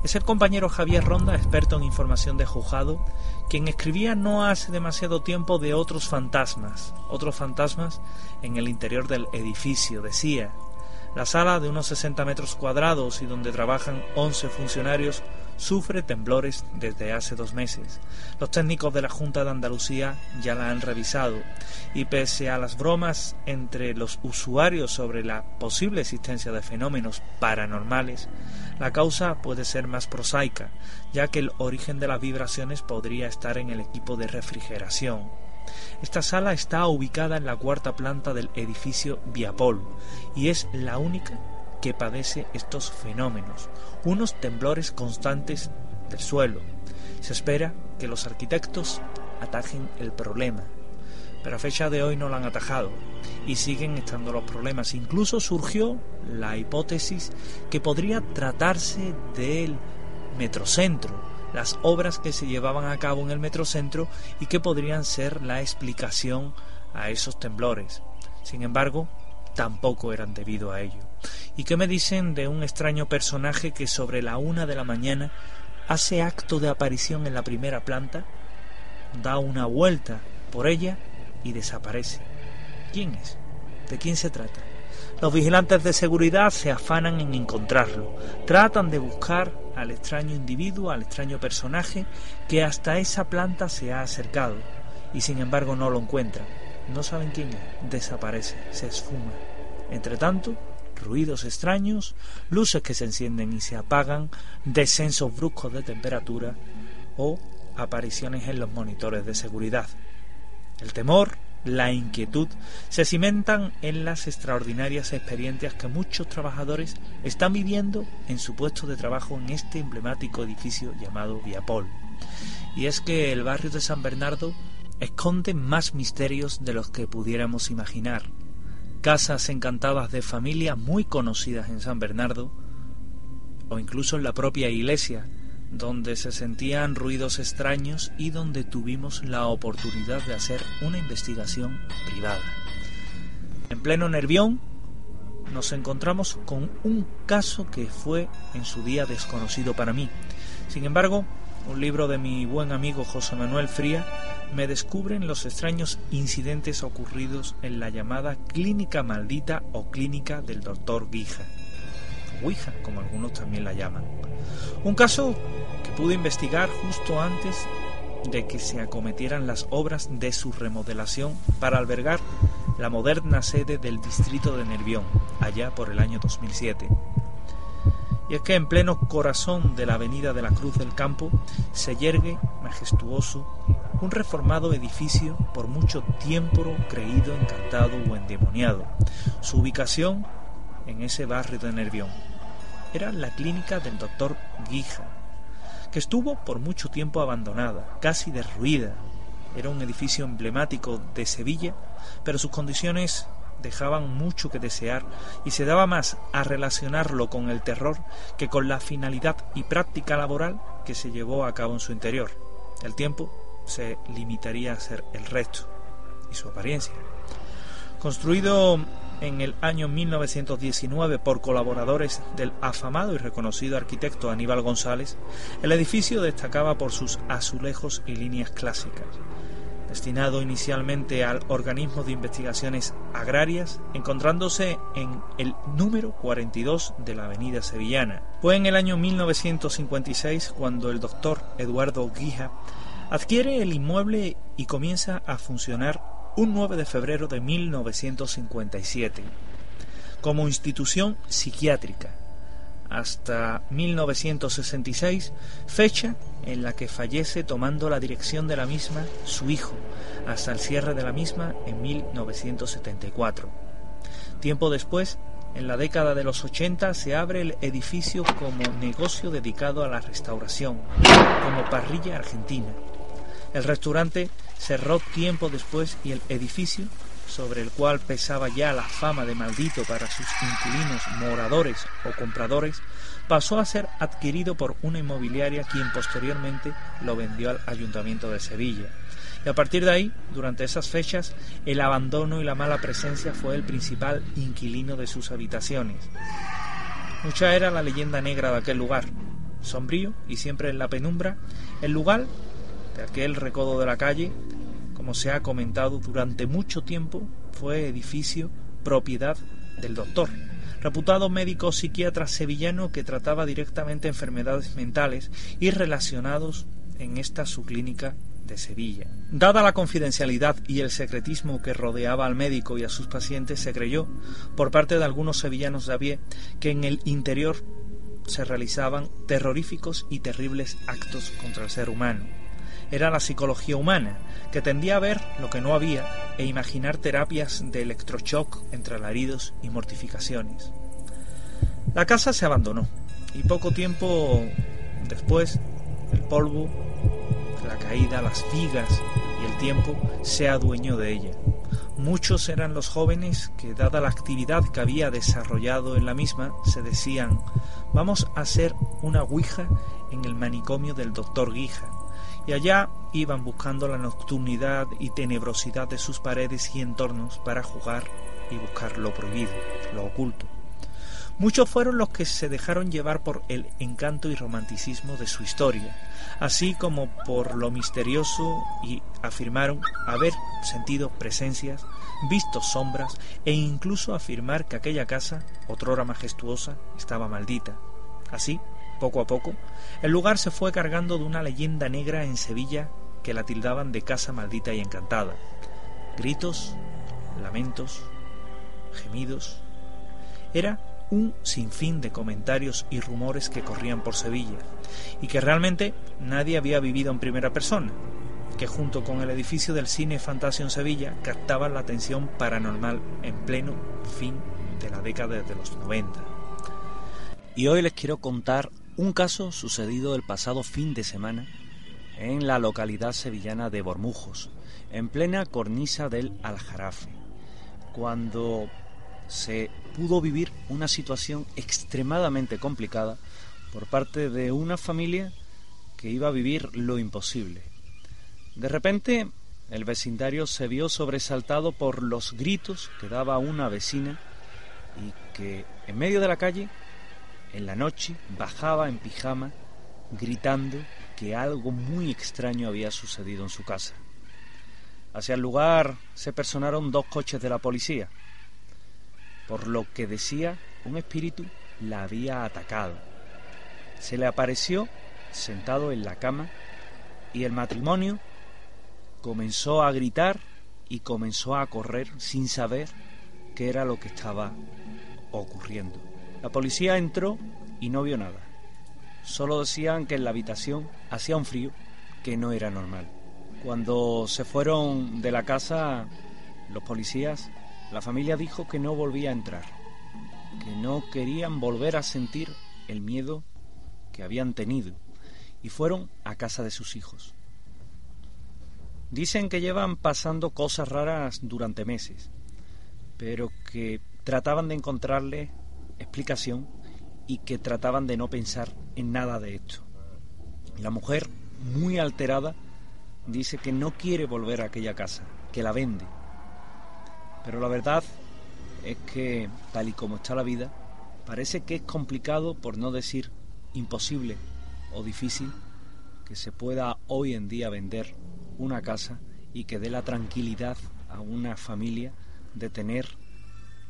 Speaker 4: Es el compañero Javier Ronda, experto en información de juzgado, quien escribía no hace demasiado tiempo de otros fantasmas, otros fantasmas en el interior del edificio, decía. La sala de unos 60 metros cuadrados y donde trabajan 11 funcionarios sufre temblores desde hace dos meses. Los técnicos de la Junta de Andalucía ya la han revisado y pese a las bromas entre los usuarios sobre la posible existencia de fenómenos paranormales, la causa puede ser más prosaica, ya que el origen de las vibraciones podría estar en el equipo de refrigeración. Esta sala está ubicada en la cuarta planta del edificio Viapol y es la única que padece estos fenómenos, unos temblores constantes del suelo. Se espera que los arquitectos atajen el problema, pero a fecha de hoy no lo han atajado y siguen estando los problemas. Incluso surgió la hipótesis que podría tratarse del metrocentro, las obras que se llevaban a cabo en el metrocentro y que podrían ser la explicación a esos temblores. Sin embargo, tampoco eran debido a ello. ¿Y qué me dicen de un extraño personaje que sobre la una de la mañana hace acto de aparición en la primera planta, da una vuelta por ella y desaparece? ¿Quién es? ¿De quién se trata? Los vigilantes de seguridad se afanan en encontrarlo, tratan de buscar al extraño individuo, al extraño personaje que hasta esa planta se ha acercado y sin embargo no lo encuentran. No saben quién es, desaparece, se esfuma. Entre tanto, ruidos extraños, luces que se encienden y se apagan, descensos bruscos de temperatura o apariciones en los monitores de seguridad. El temor, la inquietud se cimentan en las extraordinarias experiencias que muchos trabajadores están viviendo en su puesto de trabajo en este emblemático edificio llamado Viapol. Y es que el barrio de San Bernardo esconde más misterios de los que pudiéramos imaginar. Casas encantadas de familias muy conocidas en San Bernardo, o incluso en la propia iglesia, donde se sentían ruidos extraños y donde tuvimos la oportunidad de hacer una investigación privada. En pleno Nervión nos encontramos con un caso que fue en su día desconocido para mí. Sin embargo, un libro de mi buen amigo José Manuel Fría me descubren los extraños incidentes ocurridos en la llamada clínica maldita o clínica del doctor Guija. Ouija, como algunos también la llaman. Un caso que pude investigar justo antes de que se acometieran las obras de su remodelación para albergar la moderna sede del distrito de Nervión, allá por el año 2007. Y es que en pleno corazón de la Avenida de la Cruz del Campo se yergue, majestuoso, un reformado edificio por mucho tiempo creído encantado o endemoniado. Su ubicación en ese barrio de Nervión era la clínica del doctor Guija, que estuvo por mucho tiempo abandonada, casi derruida. Era un edificio emblemático de Sevilla, pero sus condiciones dejaban mucho que desear y se daba más a relacionarlo con el terror que con la finalidad y práctica laboral que se llevó a cabo en su interior. El tiempo se limitaría a ser el resto y su apariencia. Construido en el año 1919 por colaboradores del afamado y reconocido arquitecto Aníbal González, el edificio destacaba por sus azulejos y líneas clásicas. Destinado inicialmente al organismo de investigaciones agrarias, encontrándose en el número 42 de la avenida sevillana. Fue en el año 1956 cuando el doctor Eduardo Guija adquiere el inmueble y comienza a funcionar un 9 de febrero de 1957 como institución psiquiátrica hasta 1966, fecha en la que fallece tomando la dirección de la misma su hijo, hasta el cierre de la misma en 1974. Tiempo después, en la década de los 80, se abre el edificio como negocio dedicado a la restauración, como parrilla argentina. El restaurante cerró tiempo después y el edificio, sobre el cual pesaba ya la fama de maldito para sus inquilinos, moradores o compradores, pasó a ser adquirido por una inmobiliaria quien posteriormente lo vendió al Ayuntamiento de Sevilla. Y a partir de ahí, durante esas fechas, el abandono y la mala presencia fue el principal inquilino de sus habitaciones. Mucha era la leyenda negra de aquel lugar. Sombrío y siempre en la penumbra, el lugar de aquel recodo de la calle, como se ha comentado durante mucho tiempo, fue edificio propiedad del doctor, reputado médico psiquiatra sevillano que trataba directamente enfermedades mentales y relacionados en esta su clínica de Sevilla. Dada la confidencialidad y el secretismo que rodeaba al médico y a sus pacientes, se creyó, por parte de algunos sevillanos de a que en el interior se realizaban terroríficos y terribles actos contra el ser humano era la psicología humana, que tendía a ver lo que no había e imaginar terapias de electroshock entre alaridos y mortificaciones. La casa se abandonó y poco tiempo después el polvo, la caída, las vigas y el tiempo se adueñó de ella. Muchos eran los jóvenes que, dada la actividad que había desarrollado en la misma, se decían, vamos a hacer una ouija en el manicomio del doctor Guija, y allá iban buscando la nocturnidad y tenebrosidad de sus paredes y entornos para jugar y buscar lo prohibido, lo oculto.
Speaker 8: Muchos fueron los que se dejaron llevar por el encanto y romanticismo de su historia, así como por lo misterioso y afirmaron haber sentido presencias, visto sombras e incluso afirmar que aquella casa, otrora majestuosa, estaba maldita. Así, poco a poco, el lugar se fue cargando de una leyenda negra en Sevilla que la tildaban de casa maldita y encantada. Gritos, lamentos, gemidos. Era un sinfín de comentarios y rumores que corrían por Sevilla, y que realmente nadie había vivido en primera persona, que junto con el edificio del cine Fantasio en Sevilla captaban la atención paranormal en pleno fin de la década de los 90. Y hoy les quiero contar un caso sucedido el pasado fin de semana en la localidad sevillana de Bormujos, en plena cornisa del Aljarafe, cuando se pudo vivir una situación extremadamente complicada por parte de una familia que iba a vivir lo imposible. De repente, el vecindario se vio sobresaltado por los gritos que daba una vecina y que en medio de la calle, en la noche, bajaba en pijama gritando que algo muy extraño había sucedido en su casa. Hacia el lugar se personaron dos coches de la policía, por lo que decía un espíritu la había atacado. Se le apareció sentado en la cama y el matrimonio comenzó a gritar y comenzó a correr sin saber qué era lo que estaba ocurriendo. La policía entró y no vio nada. Solo decían que en la habitación hacía un frío que no era normal. Cuando se fueron de la casa, los policías, la familia dijo que no volvía a entrar, que no querían volver a sentir el miedo que habían tenido y fueron a casa de sus hijos. Dicen que llevan pasando cosas raras durante meses, pero que trataban de encontrarle explicación y que trataban de no pensar en nada de esto. La mujer, muy alterada, dice que no quiere volver a aquella casa, que la vende. Pero la verdad es que, tal y como está la vida, parece que es complicado, por no decir imposible o difícil, que se pueda hoy en día vender una casa y que dé la tranquilidad a una familia de tener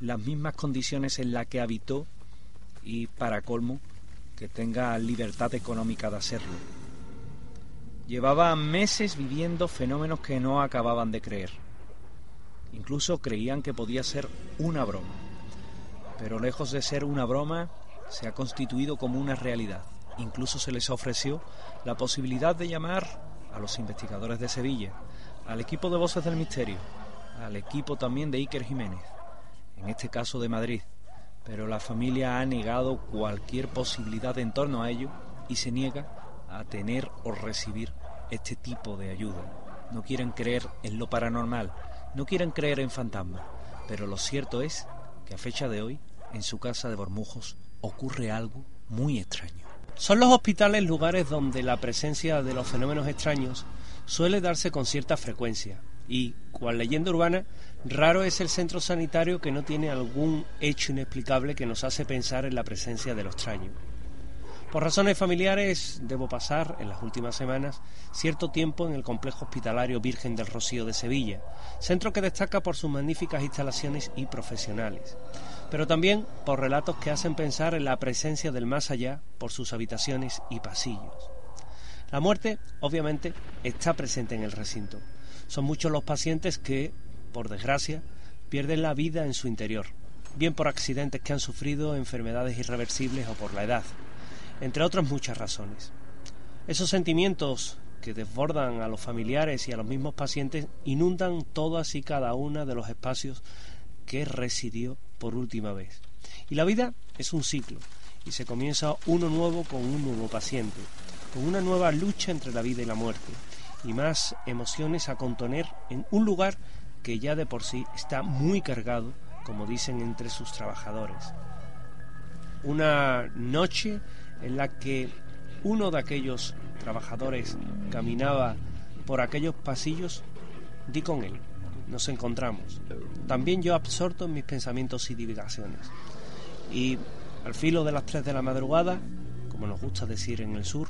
Speaker 8: las mismas condiciones en las que habitó y, para colmo, que tenga libertad económica de hacerlo. Llevaba meses viviendo fenómenos que no acababan de creer. Incluso creían que podía ser una broma. Pero lejos de ser una broma, se ha constituido como una realidad. Incluso se les ofreció la posibilidad de llamar a los investigadores de Sevilla, al equipo de Voces del Misterio, al equipo también de Iker Jiménez, en este caso de Madrid, pero la familia ha negado cualquier posibilidad en torno a ello y se niega a tener o recibir este tipo de ayuda. No quieren creer en lo paranormal, no quieren creer en fantasmas, pero lo cierto es que a fecha de hoy, en su casa de Bormujos, ocurre algo muy extraño. Son los hospitales lugares donde la presencia de los fenómenos extraños suele darse con cierta frecuencia y, cual leyenda urbana, Raro es el centro sanitario que no tiene algún hecho inexplicable que nos hace pensar en la presencia de lo extraño. Por razones familiares, debo pasar, en las últimas semanas, cierto tiempo en el complejo hospitalario Virgen del Rocío de Sevilla, centro que destaca por sus magníficas instalaciones y profesionales, pero también por relatos que hacen pensar en la presencia del más allá por sus habitaciones y pasillos. La muerte, obviamente, está presente en el recinto. Son muchos los pacientes que, por desgracia, pierden la vida en su interior, bien por accidentes que han sufrido, enfermedades irreversibles o por la edad, entre otras muchas razones. Esos sentimientos que desbordan a los familiares y a los mismos pacientes inundan todas y cada una de los espacios que residió por última vez. Y la vida es un ciclo, y se comienza uno nuevo con un nuevo paciente, con una nueva lucha entre la vida y la muerte, y más emociones a contener en un lugar que ya de por sí está muy cargado, como dicen entre sus trabajadores. Una noche en la que uno de aquellos trabajadores caminaba por aquellos pasillos, di con él, nos encontramos. También yo absorto en mis pensamientos y divagaciones. Y
Speaker 9: Al filo de las 3 de la madrugada, como nos gusta decir en el sur,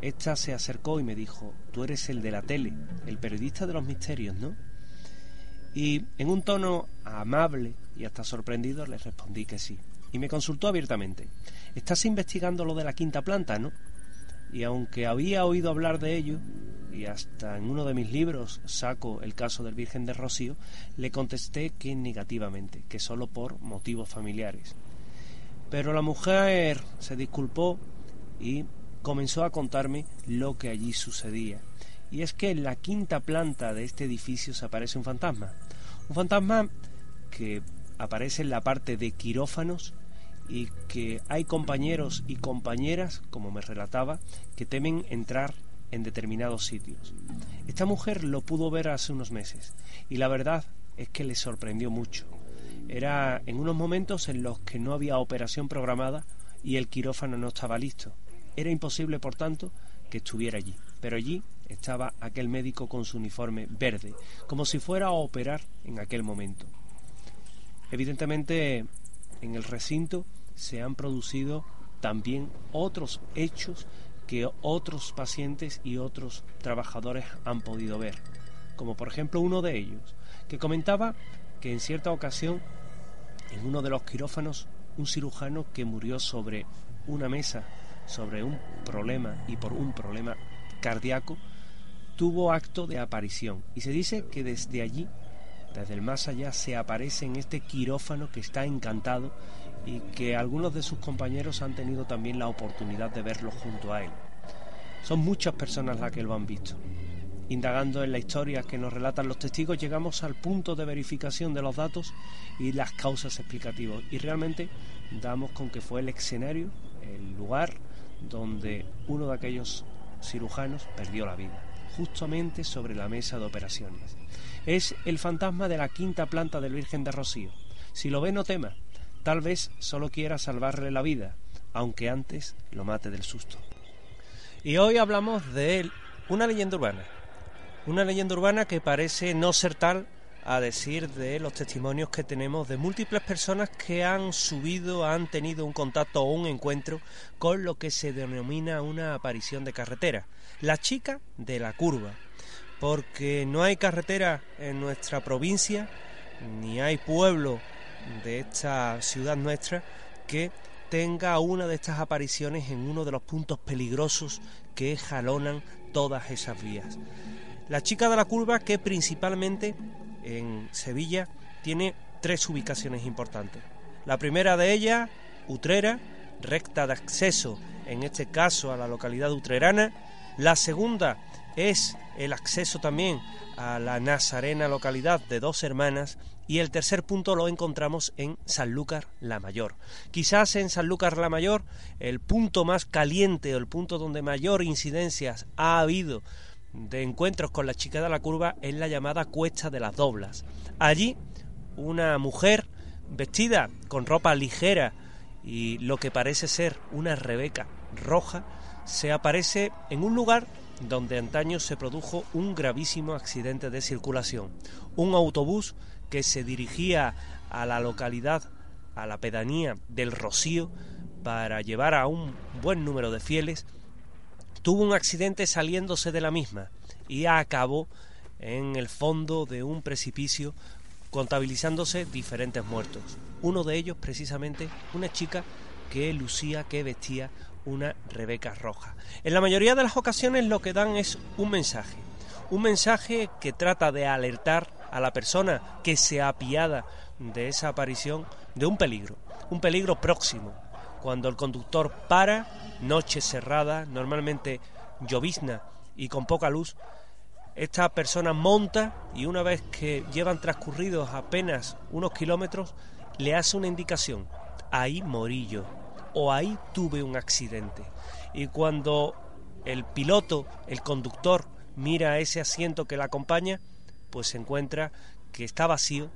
Speaker 9: esta se acercó y me dijo, tú eres el de la tele, el periodista de los misterios, ¿no? Y en un tono amable y hasta sorprendido le respondí que sí. Y me consultó abiertamente, estás investigando lo de la quinta planta, ¿no? Y aunque había oído hablar de ello, y hasta en uno de mis libros saco el caso del Virgen de Rocío, le contesté que negativamente, que solo por motivos familiares. Pero la mujer se disculpó y comenzó a contarme lo que allí sucedía. Y es que en la quinta planta de este edificio se aparece un fantasma. Un fantasma que aparece en la parte de quirófanos y que hay compañeros y compañeras, como me relataba, que temen entrar en determinados sitios. Esta mujer lo pudo ver hace unos meses y la verdad es que le sorprendió mucho. Era en unos momentos en los que no había operación programada y el quirófano no estaba listo. Era imposible, por tanto, que estuviera allí. Pero allí estaba aquel médico con su uniforme verde, como si fuera a operar en aquel momento. Evidentemente, en el recinto se han producido también otros hechos que otros pacientes y otros trabajadores han podido ver, como por ejemplo uno de ellos, que comentaba que en cierta ocasión, en uno de los quirófanos, un cirujano que murió sobre una mesa, sobre un problema y por un problema cardíaco, tuvo acto de aparición. Y se dice que desde allí, desde el más allá, se aparece en este quirófano que está encantado y que algunos de sus compañeros han tenido también la oportunidad de verlo junto a él. Son muchas personas las que lo han visto. Indagando en la historia que nos relatan los testigos, llegamos al punto de verificación de los datos y las causas explicativas. Y realmente damos con que fue el escenario, el lugar donde uno de aquellos cirujanos perdió la vida, justamente sobre la mesa de operaciones. Es el fantasma de la quinta planta del Virgen de Rocío. Si lo ve, no tema. Tal vez solo quiera salvarle la vida, aunque antes lo mate del susto. Y hoy hablamos de una leyenda urbana. Una leyenda urbana que parece no ser tal a decir de los testimonios que tenemos de múltiples personas que han subido, han tenido un contacto o un encuentro con lo que se denomina una aparición de carretera. La chica de la curva. Porque no hay carretera en nuestra provincia, ni hay pueblo de esta ciudad nuestra que tenga una de estas apariciones en uno de los puntos peligrosos que jalonan todas esas vías. La chica de la curva que principalmente en Sevilla tiene tres ubicaciones importantes. La primera de ellas, Utrera, recta de acceso, en este caso a la localidad utrerana. La segunda es el acceso también a la Nazarena localidad de Dos Hermanas y el tercer punto lo encontramos en Sanlúcar la Mayor. Quizás en Sanlúcar la Mayor el punto más caliente o el punto donde mayor incidencias ha habido de encuentros con la chica de la curva es la llamada Cuesta de las Doblas. Allí una mujer vestida con ropa ligera y lo que parece ser una Rebeca roja se aparece en un lugar donde antaño se produjo un gravísimo accidente de circulación. Un autobús que se dirigía a la localidad, a la pedanía del Rocío, para llevar a un buen número de fieles, tuvo un accidente saliéndose de la misma y acabó en el fondo de un precipicio contabilizándose diferentes muertos. Uno de ellos precisamente una chica que lucía, que vestía una Rebeca roja. En la mayoría de las ocasiones lo que dan es un mensaje, un mensaje que trata de alertar a la persona que se apiada de esa aparición de un peligro, un peligro próximo. Cuando el conductor para, noche cerrada, normalmente llovizna y con poca luz, esta persona monta y una vez que llevan transcurridos apenas unos kilómetros, le hace una indicación. Ahí morí yo o ahí tuve un accidente. Y cuando el piloto, el conductor, mira ese asiento que la acompaña, pues se encuentra que está vacío,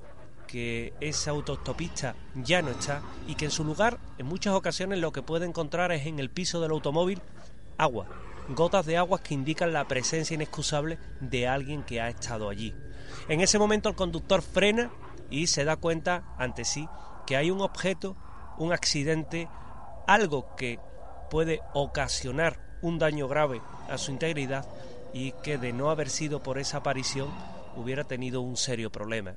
Speaker 9: que esa autostopista ya no está y que en su lugar en muchas ocasiones lo que puede encontrar es en el piso del automóvil agua, gotas de agua que indican la presencia inexcusable de alguien que ha estado allí. En ese momento el conductor frena y se da cuenta ante sí que hay un objeto un accidente, algo que puede ocasionar un daño grave a su integridad y que de no haber sido por esa aparición hubiera tenido un serio problema.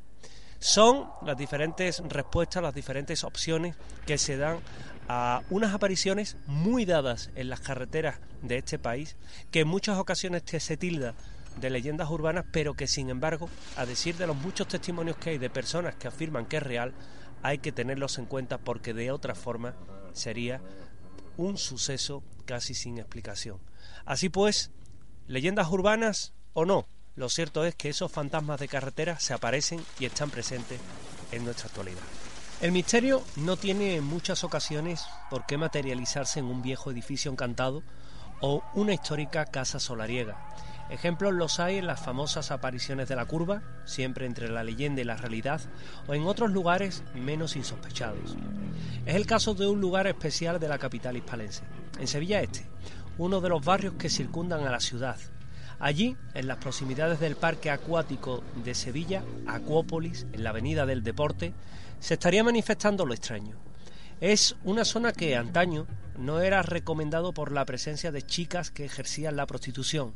Speaker 9: Son las diferentes respuestas, las diferentes opciones que se dan a unas apariciones muy dadas en las carreteras de este país, que en muchas ocasiones se tilda de leyendas urbanas, pero que sin embargo, a decir de los muchos testimonios que hay de personas que afirman que es real, hay que tenerlos en cuenta porque de otra forma sería un suceso casi sin explicación. Así pues, leyendas urbanas o no, lo cierto es que esos fantasmas de carretera se aparecen y están presentes en nuestra actualidad. El misterio no tiene en muchas ocasiones por qué materializarse en un viejo edificio encantado o una histórica casa solariega. Ejemplos los hay en las famosas apariciones de la curva, siempre entre la leyenda y la realidad, o en otros lugares menos insospechados. Es el caso de un lugar especial de la capital hispalense, en Sevilla Este, uno de los barrios que circundan a la ciudad. Allí, en las proximidades del Parque Acuático de Sevilla, Acuópolis, en la Avenida del Deporte, se estaría manifestando lo extraño. Es una zona que antaño no era recomendado por la presencia de chicas que ejercían la prostitución,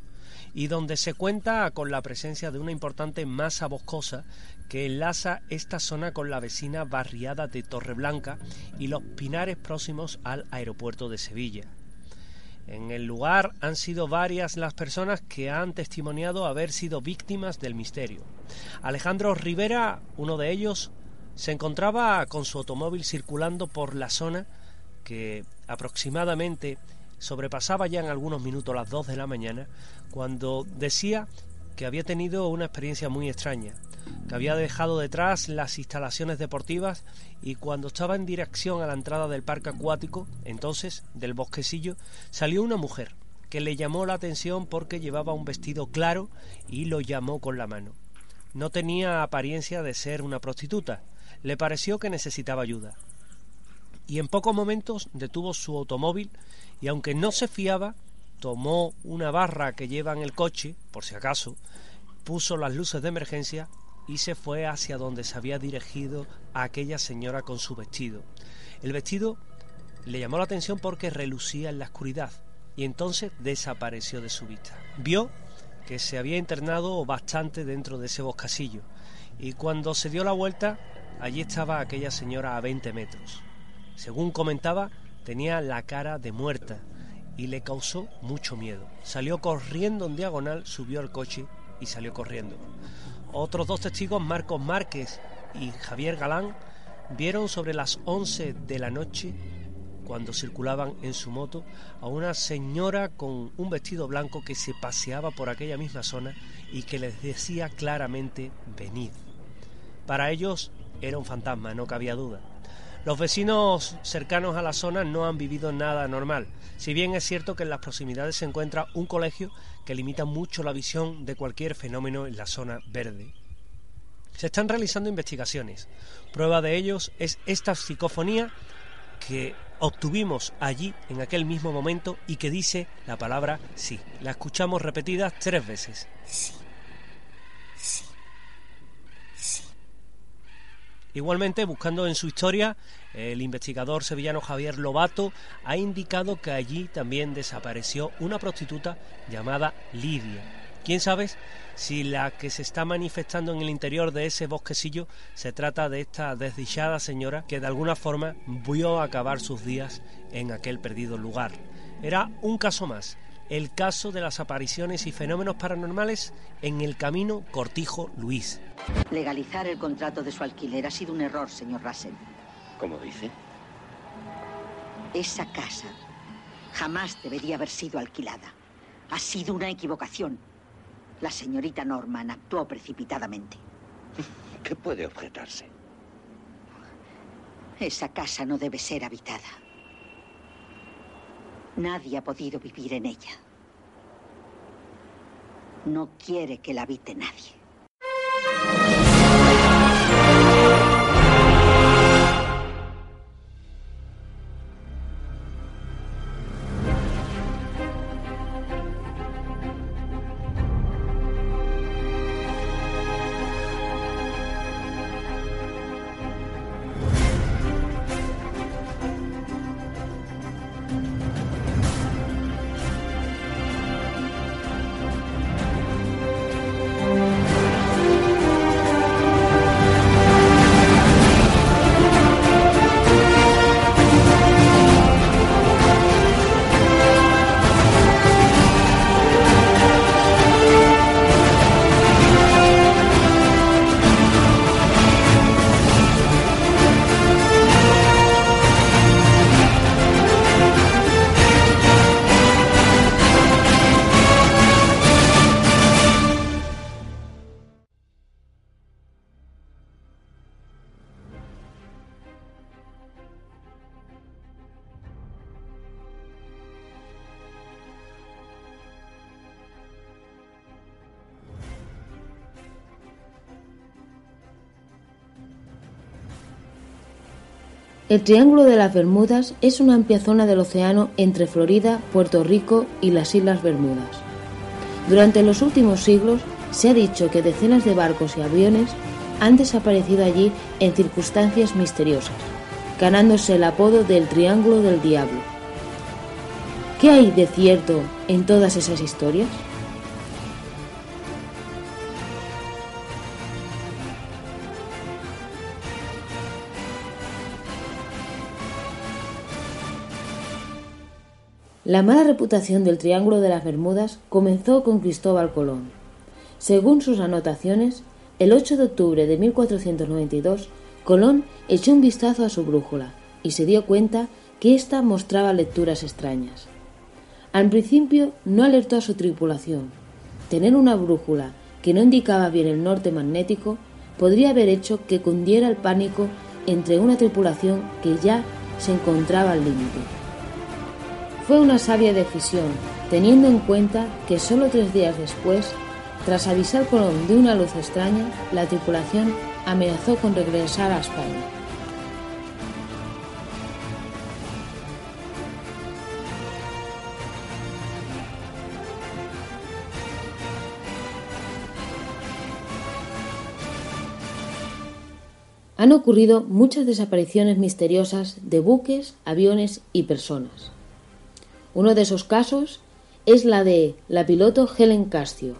Speaker 9: y donde se cuenta con la presencia de una importante masa boscosa que enlaza esta zona con la vecina barriada de Torreblanca y los pinares próximos al aeropuerto de Sevilla. En el lugar han sido varias las personas que han testimoniado haber sido víctimas del misterio. Alejandro Rivera, uno de ellos, se encontraba con su automóvil circulando por la zona que aproximadamente sobrepasaba ya en algunos minutos las 2 de la mañana cuando decía que había tenido una experiencia muy extraña, que había dejado detrás las instalaciones deportivas y cuando estaba en dirección a la entrada del parque acuático, entonces del bosquecillo, salió una mujer que le llamó la atención porque llevaba un vestido claro y lo llamó con la mano. No tenía apariencia de ser una prostituta, le pareció que necesitaba ayuda. Y en pocos momentos detuvo su automóvil y aunque no se fiaba, tomó una barra que lleva en el coche, por si acaso, puso las luces de emergencia y se fue hacia donde se había dirigido a aquella señora con su vestido. El vestido le llamó la atención porque relucía en la oscuridad y entonces desapareció de su vista. Vio que se había internado bastante dentro de ese boscasillo y cuando se dio la vuelta allí estaba aquella señora a 20 metros. Según comentaba, tenía la cara de muerta y le causó mucho miedo. Salió corriendo en diagonal, subió al coche y salió corriendo. Otros dos testigos, Marcos Márquez y Javier Galán, vieron sobre las 11 de la noche, cuando circulaban en su moto, a una señora con un vestido blanco que se paseaba por aquella misma zona y que les decía claramente venid. Para ellos era un fantasma, no cabía duda. Los vecinos cercanos a la zona no han vivido nada normal, si bien es cierto que en las proximidades se encuentra un colegio que limita mucho la visión de cualquier fenómeno en la zona verde. Se están realizando investigaciones. Prueba de ellos es esta psicofonía que obtuvimos allí en aquel mismo momento y que dice la palabra sí. La escuchamos repetidas tres veces. Sí. Igualmente, buscando en su historia, el investigador sevillano Javier Lobato ha indicado que allí también desapareció una prostituta llamada Lidia. ¿Quién sabe si la que se está manifestando en el interior de ese bosquecillo se trata de esta desdichada señora que de alguna forma vio acabar sus días en aquel perdido lugar? Era un caso más, el caso de las apariciones y fenómenos paranormales en el camino Cortijo Luis.
Speaker 6: Legalizar el contrato de su alquiler ha sido un error, señor Russell.
Speaker 7: ¿Cómo dice?
Speaker 6: Esa casa jamás debería haber sido alquilada. Ha sido una equivocación. La señorita Norman actuó precipitadamente.
Speaker 7: ¿Qué puede objetarse?
Speaker 6: Esa casa no debe ser habitada. Nadie ha podido vivir en ella. No quiere que la habite nadie.
Speaker 10: El Triángulo de las Bermudas es una amplia zona del océano entre Florida, Puerto Rico y las Islas Bermudas. Durante los últimos siglos se ha dicho que decenas de barcos y aviones han desaparecido allí en circunstancias misteriosas, ganándose el apodo del Triángulo del Diablo. ¿Qué hay de cierto en todas esas historias? La mala reputación del Triángulo de las Bermudas comenzó con Cristóbal Colón. Según sus anotaciones, el 8 de octubre de 1492, Colón echó un vistazo a su brújula y se dio cuenta que ésta mostraba lecturas extrañas. Al principio no alertó a su tripulación. Tener una brújula que no indicaba bien el norte magnético podría haber hecho que cundiera el pánico entre una tripulación que ya se encontraba al límite. Fue una sabia decisión, teniendo en cuenta que solo tres días después, tras avisar Colón de una luz extraña, la tripulación amenazó con regresar a España. Han ocurrido muchas desapariciones misteriosas de buques, aviones y personas. Uno de esos casos es la de la piloto Helen Castio,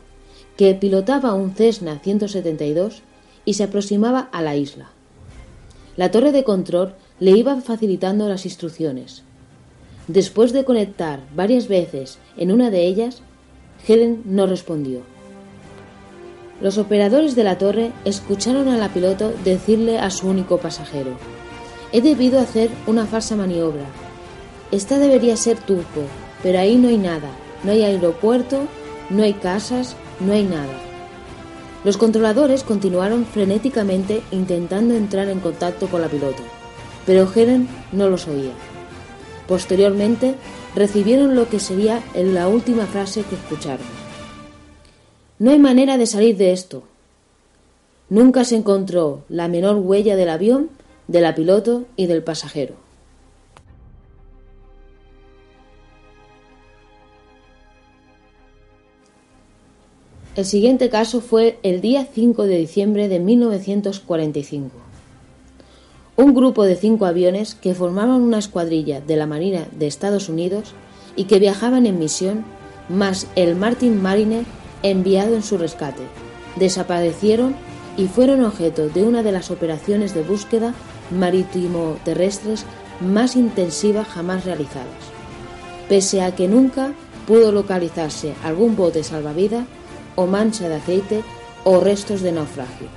Speaker 10: que pilotaba un Cessna 172 y se aproximaba a la isla. La torre de control le iba facilitando las instrucciones. Después de conectar varias veces en una de ellas, Helen no respondió. Los operadores de la torre escucharon a la piloto decirle a su único pasajero, He debido hacer una falsa maniobra esta debería ser Turco, pero ahí no hay nada. No hay aeropuerto, no hay casas, no hay nada. Los controladores continuaron frenéticamente intentando entrar en contacto con la piloto, pero Helen no los oía. Posteriormente, recibieron lo que sería la última frase que escucharon. No hay manera de salir de esto. Nunca se encontró la menor huella del avión, de la piloto y del pasajero. El siguiente caso fue el día 5 de diciembre de 1945. Un grupo de cinco aviones que formaban una escuadrilla de la Marina de Estados Unidos y que viajaban en misión, más el Martin Mariner enviado en su rescate, desaparecieron y fueron objeto de una de las operaciones de búsqueda marítimo-terrestres más intensivas jamás realizadas. Pese a que nunca pudo localizarse algún bote salvavidas, o mancha de aceite o restos de naufragio.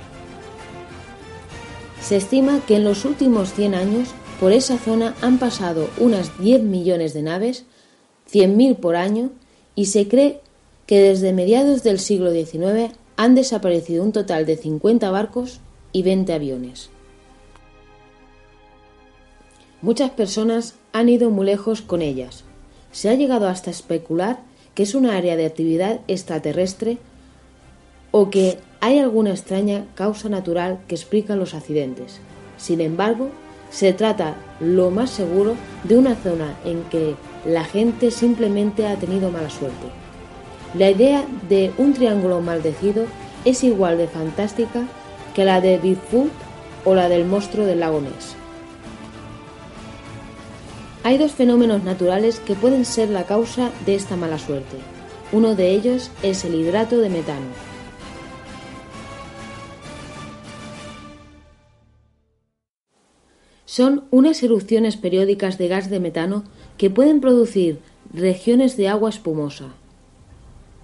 Speaker 10: Se estima que en los últimos 100 años por esa zona han pasado unas 10 millones de naves, 100.000 por año, y se cree que desde mediados del siglo XIX han desaparecido un total de 50 barcos y 20 aviones. Muchas personas han ido muy lejos con ellas. Se ha llegado hasta especular que es una área de actividad extraterrestre o que hay alguna extraña causa natural que explica los accidentes. Sin embargo, se trata lo más seguro de una zona en que la gente simplemente ha tenido mala suerte. La idea de un triángulo maldecido es igual de fantástica que la de Bigfoot o la del monstruo del lago Ness. Hay dos fenómenos naturales que pueden ser la causa de esta mala suerte. Uno de ellos es el hidrato de metano. Son unas erupciones periódicas de gas de metano que pueden producir regiones de agua espumosa.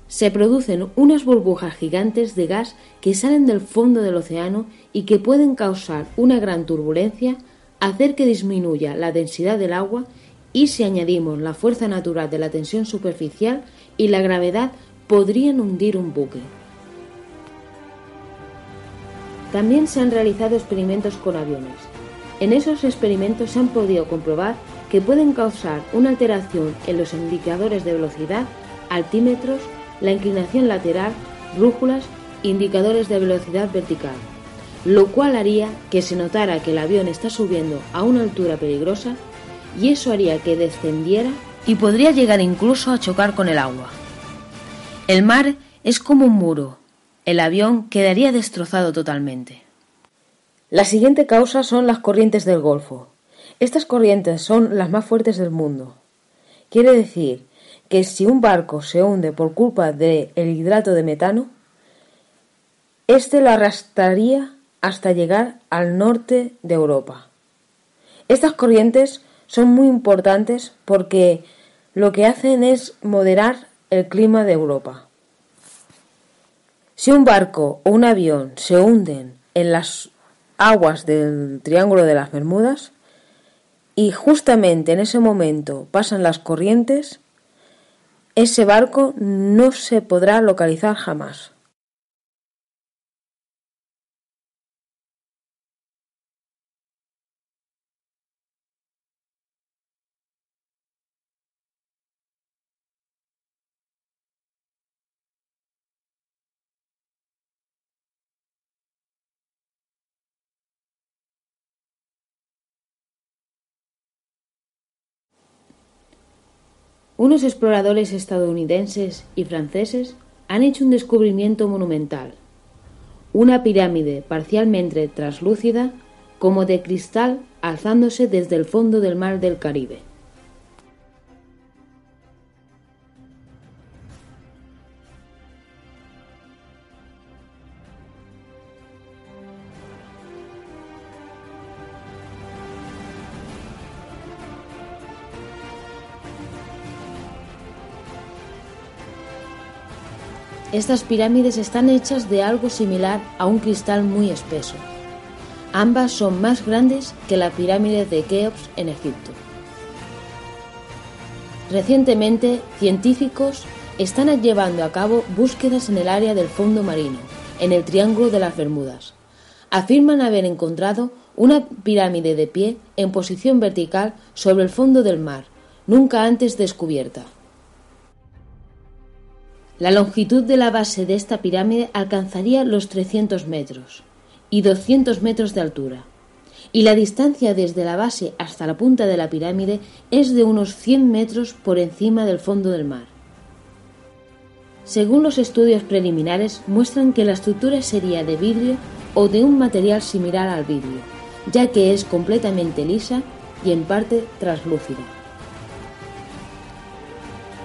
Speaker 10: Se producen unas burbujas gigantes de gas que salen del fondo del océano y que pueden causar una gran turbulencia hacer que disminuya la densidad del agua y si añadimos la fuerza natural de la tensión superficial y la gravedad podrían hundir un buque. También se han realizado experimentos con aviones. En esos experimentos se han podido comprobar que pueden causar una alteración en los indicadores de velocidad, altímetros, la inclinación lateral, brújulas, indicadores de velocidad vertical. Lo cual haría que se notara que el avión está subiendo a una altura peligrosa y eso haría que descendiera y podría llegar incluso a chocar con el agua. El mar es como un muro, el avión quedaría destrozado totalmente. La siguiente causa son las corrientes del Golfo. Estas corrientes son las más fuertes del mundo. Quiere decir que si un barco se hunde por culpa del hidrato de metano, este lo arrastraría hasta llegar al norte de Europa. Estas corrientes son muy importantes porque lo que hacen es moderar el clima de Europa. Si un barco o un avión se hunden en las aguas del Triángulo de las Bermudas y justamente en ese momento pasan las corrientes, ese barco no se podrá localizar jamás. Unos exploradores estadounidenses y franceses han hecho un descubrimiento monumental, una pirámide parcialmente translúcida como de cristal alzándose desde el fondo del mar del Caribe. Estas pirámides están hechas de algo similar a un cristal muy espeso. Ambas son más grandes que la pirámide de Keops en Egipto. Recientemente, científicos están llevando a cabo búsquedas en el área del fondo marino, en el Triángulo de las Bermudas. Afirman haber encontrado una pirámide de pie en posición vertical sobre el fondo del mar, nunca antes descubierta. La longitud de la base de esta pirámide alcanzaría los 300 metros y 200 metros de altura, y la distancia desde la base hasta la punta de la pirámide es de unos 100 metros por encima del fondo del mar. Según los estudios preliminares, muestran que la estructura sería de vidrio o de un material similar al vidrio, ya que es completamente lisa y en parte translúcida.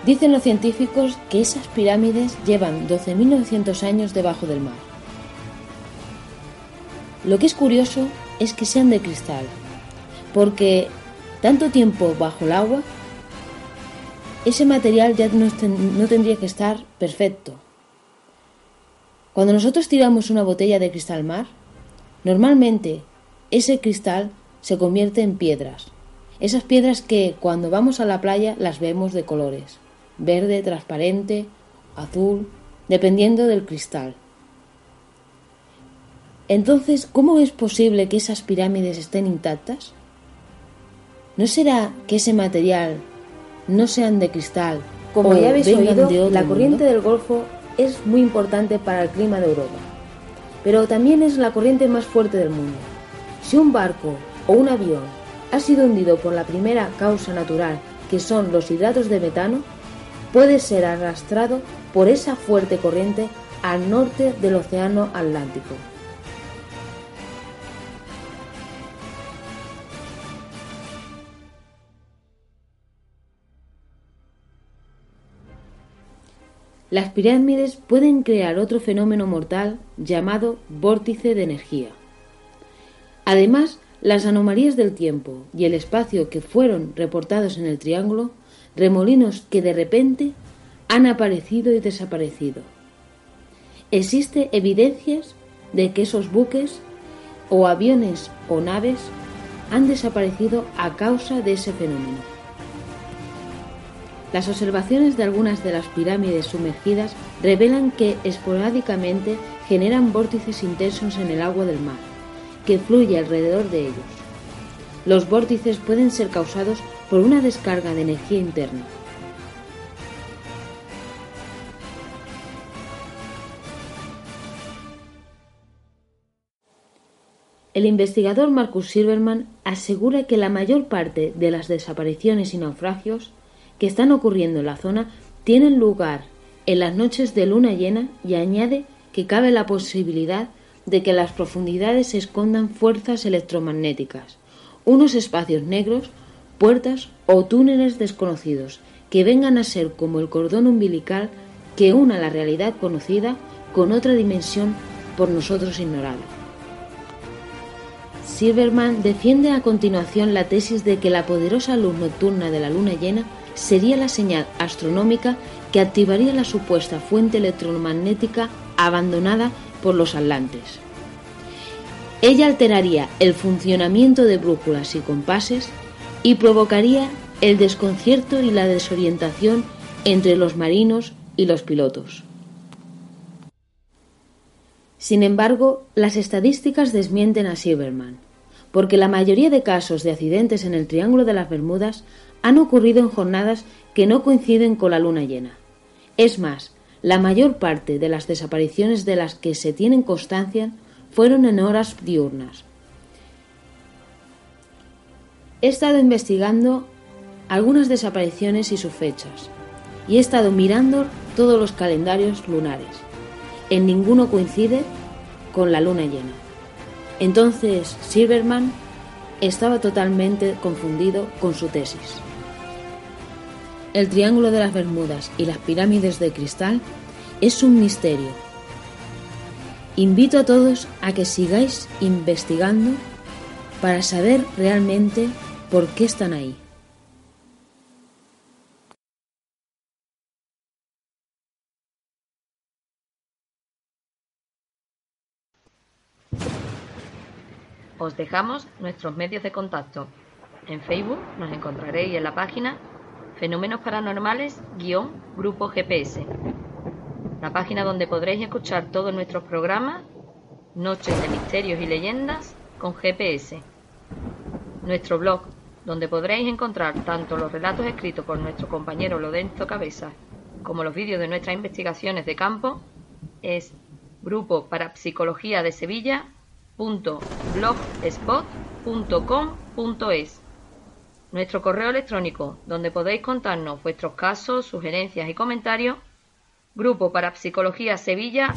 Speaker 10: Dicen los científicos que esas pirámides llevan 12.900 años debajo del mar. Lo que es curioso es que sean de cristal, porque tanto tiempo bajo el agua, ese material ya no, no tendría que estar perfecto. Cuando nosotros tiramos una botella de cristal mar, normalmente ese cristal se convierte en piedras. Esas piedras que cuando vamos a la playa las vemos de colores verde transparente, azul, dependiendo del cristal. Entonces, ¿cómo es posible que esas pirámides estén intactas? ¿No será que ese material no sean de cristal? Como ya habéis oído, la corriente del Golfo es muy importante para el clima de Europa, pero también es la corriente más fuerte del mundo. Si un barco o un avión ha sido hundido por la primera causa natural, que son los hidratos de metano, puede ser arrastrado por esa fuerte corriente al norte del Océano Atlántico. Las pirámides pueden crear otro fenómeno mortal llamado vórtice de energía. Además, las anomalías del tiempo y el espacio que fueron reportados en el triángulo remolinos que de repente han aparecido y desaparecido. Existe evidencias de que esos buques o aviones o naves han desaparecido a causa de ese fenómeno. Las observaciones de algunas de las pirámides sumergidas revelan que esporádicamente generan vórtices intensos en el agua del mar, que fluye alrededor de ellos. Los vórtices pueden ser causados por una descarga de energía interna. el investigador Marcus Silverman asegura que la mayor parte de las desapariciones y naufragios que están ocurriendo en la zona tienen lugar en las noches de luna llena y añade que cabe la posibilidad de que en las profundidades se escondan fuerzas electromagnéticas, unos espacios negros, puertas o túneles desconocidos que vengan a ser como el cordón umbilical que una la realidad conocida con otra dimensión por nosotros ignorada. Silverman defiende a continuación la tesis de que la poderosa luz nocturna de la luna llena sería la señal astronómica que activaría la supuesta fuente electromagnética abandonada por los atlantes. Ella alteraría el funcionamiento de brújulas y compases y provocaría el desconcierto y la desorientación entre los marinos y los pilotos. Sin embargo, las estadísticas desmienten a Silverman, porque la mayoría de casos de accidentes en el Triángulo de las Bermudas han ocurrido en jornadas que no coinciden con la luna llena. Es más, la mayor parte de las desapariciones de las que se tienen constancia fueron en horas diurnas. He estado investigando algunas desapariciones y sus fechas, y he estado mirando todos los calendarios lunares. En ninguno coincide con la luna llena. Entonces Silverman estaba totalmente confundido con su tesis. El Triángulo de las Bermudas y las pirámides de cristal es un misterio. Invito a todos a que sigáis investigando para saber realmente por qué están ahí.
Speaker 2: Os dejamos nuestros medios de contacto. En Facebook nos encontraréis en la página Fenómenos Paranormales-Grupo GPS. La página donde podréis escuchar todos nuestros programas, Noches de Misterios y Leyendas con GPS. Nuestro blog, donde podréis encontrar tanto los relatos escritos por nuestro compañero Lodenzo Cabezas como los vídeos de nuestras investigaciones de campo, es Grupo Parapsicología de Sevilla.blogspot.com.es nuestro correo electrónico, donde podéis contarnos vuestros casos, sugerencias y comentarios, grupo para psicología sevilla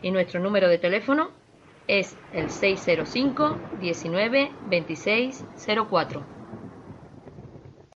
Speaker 2: y nuestro número de teléfono es el 605 19 26 04.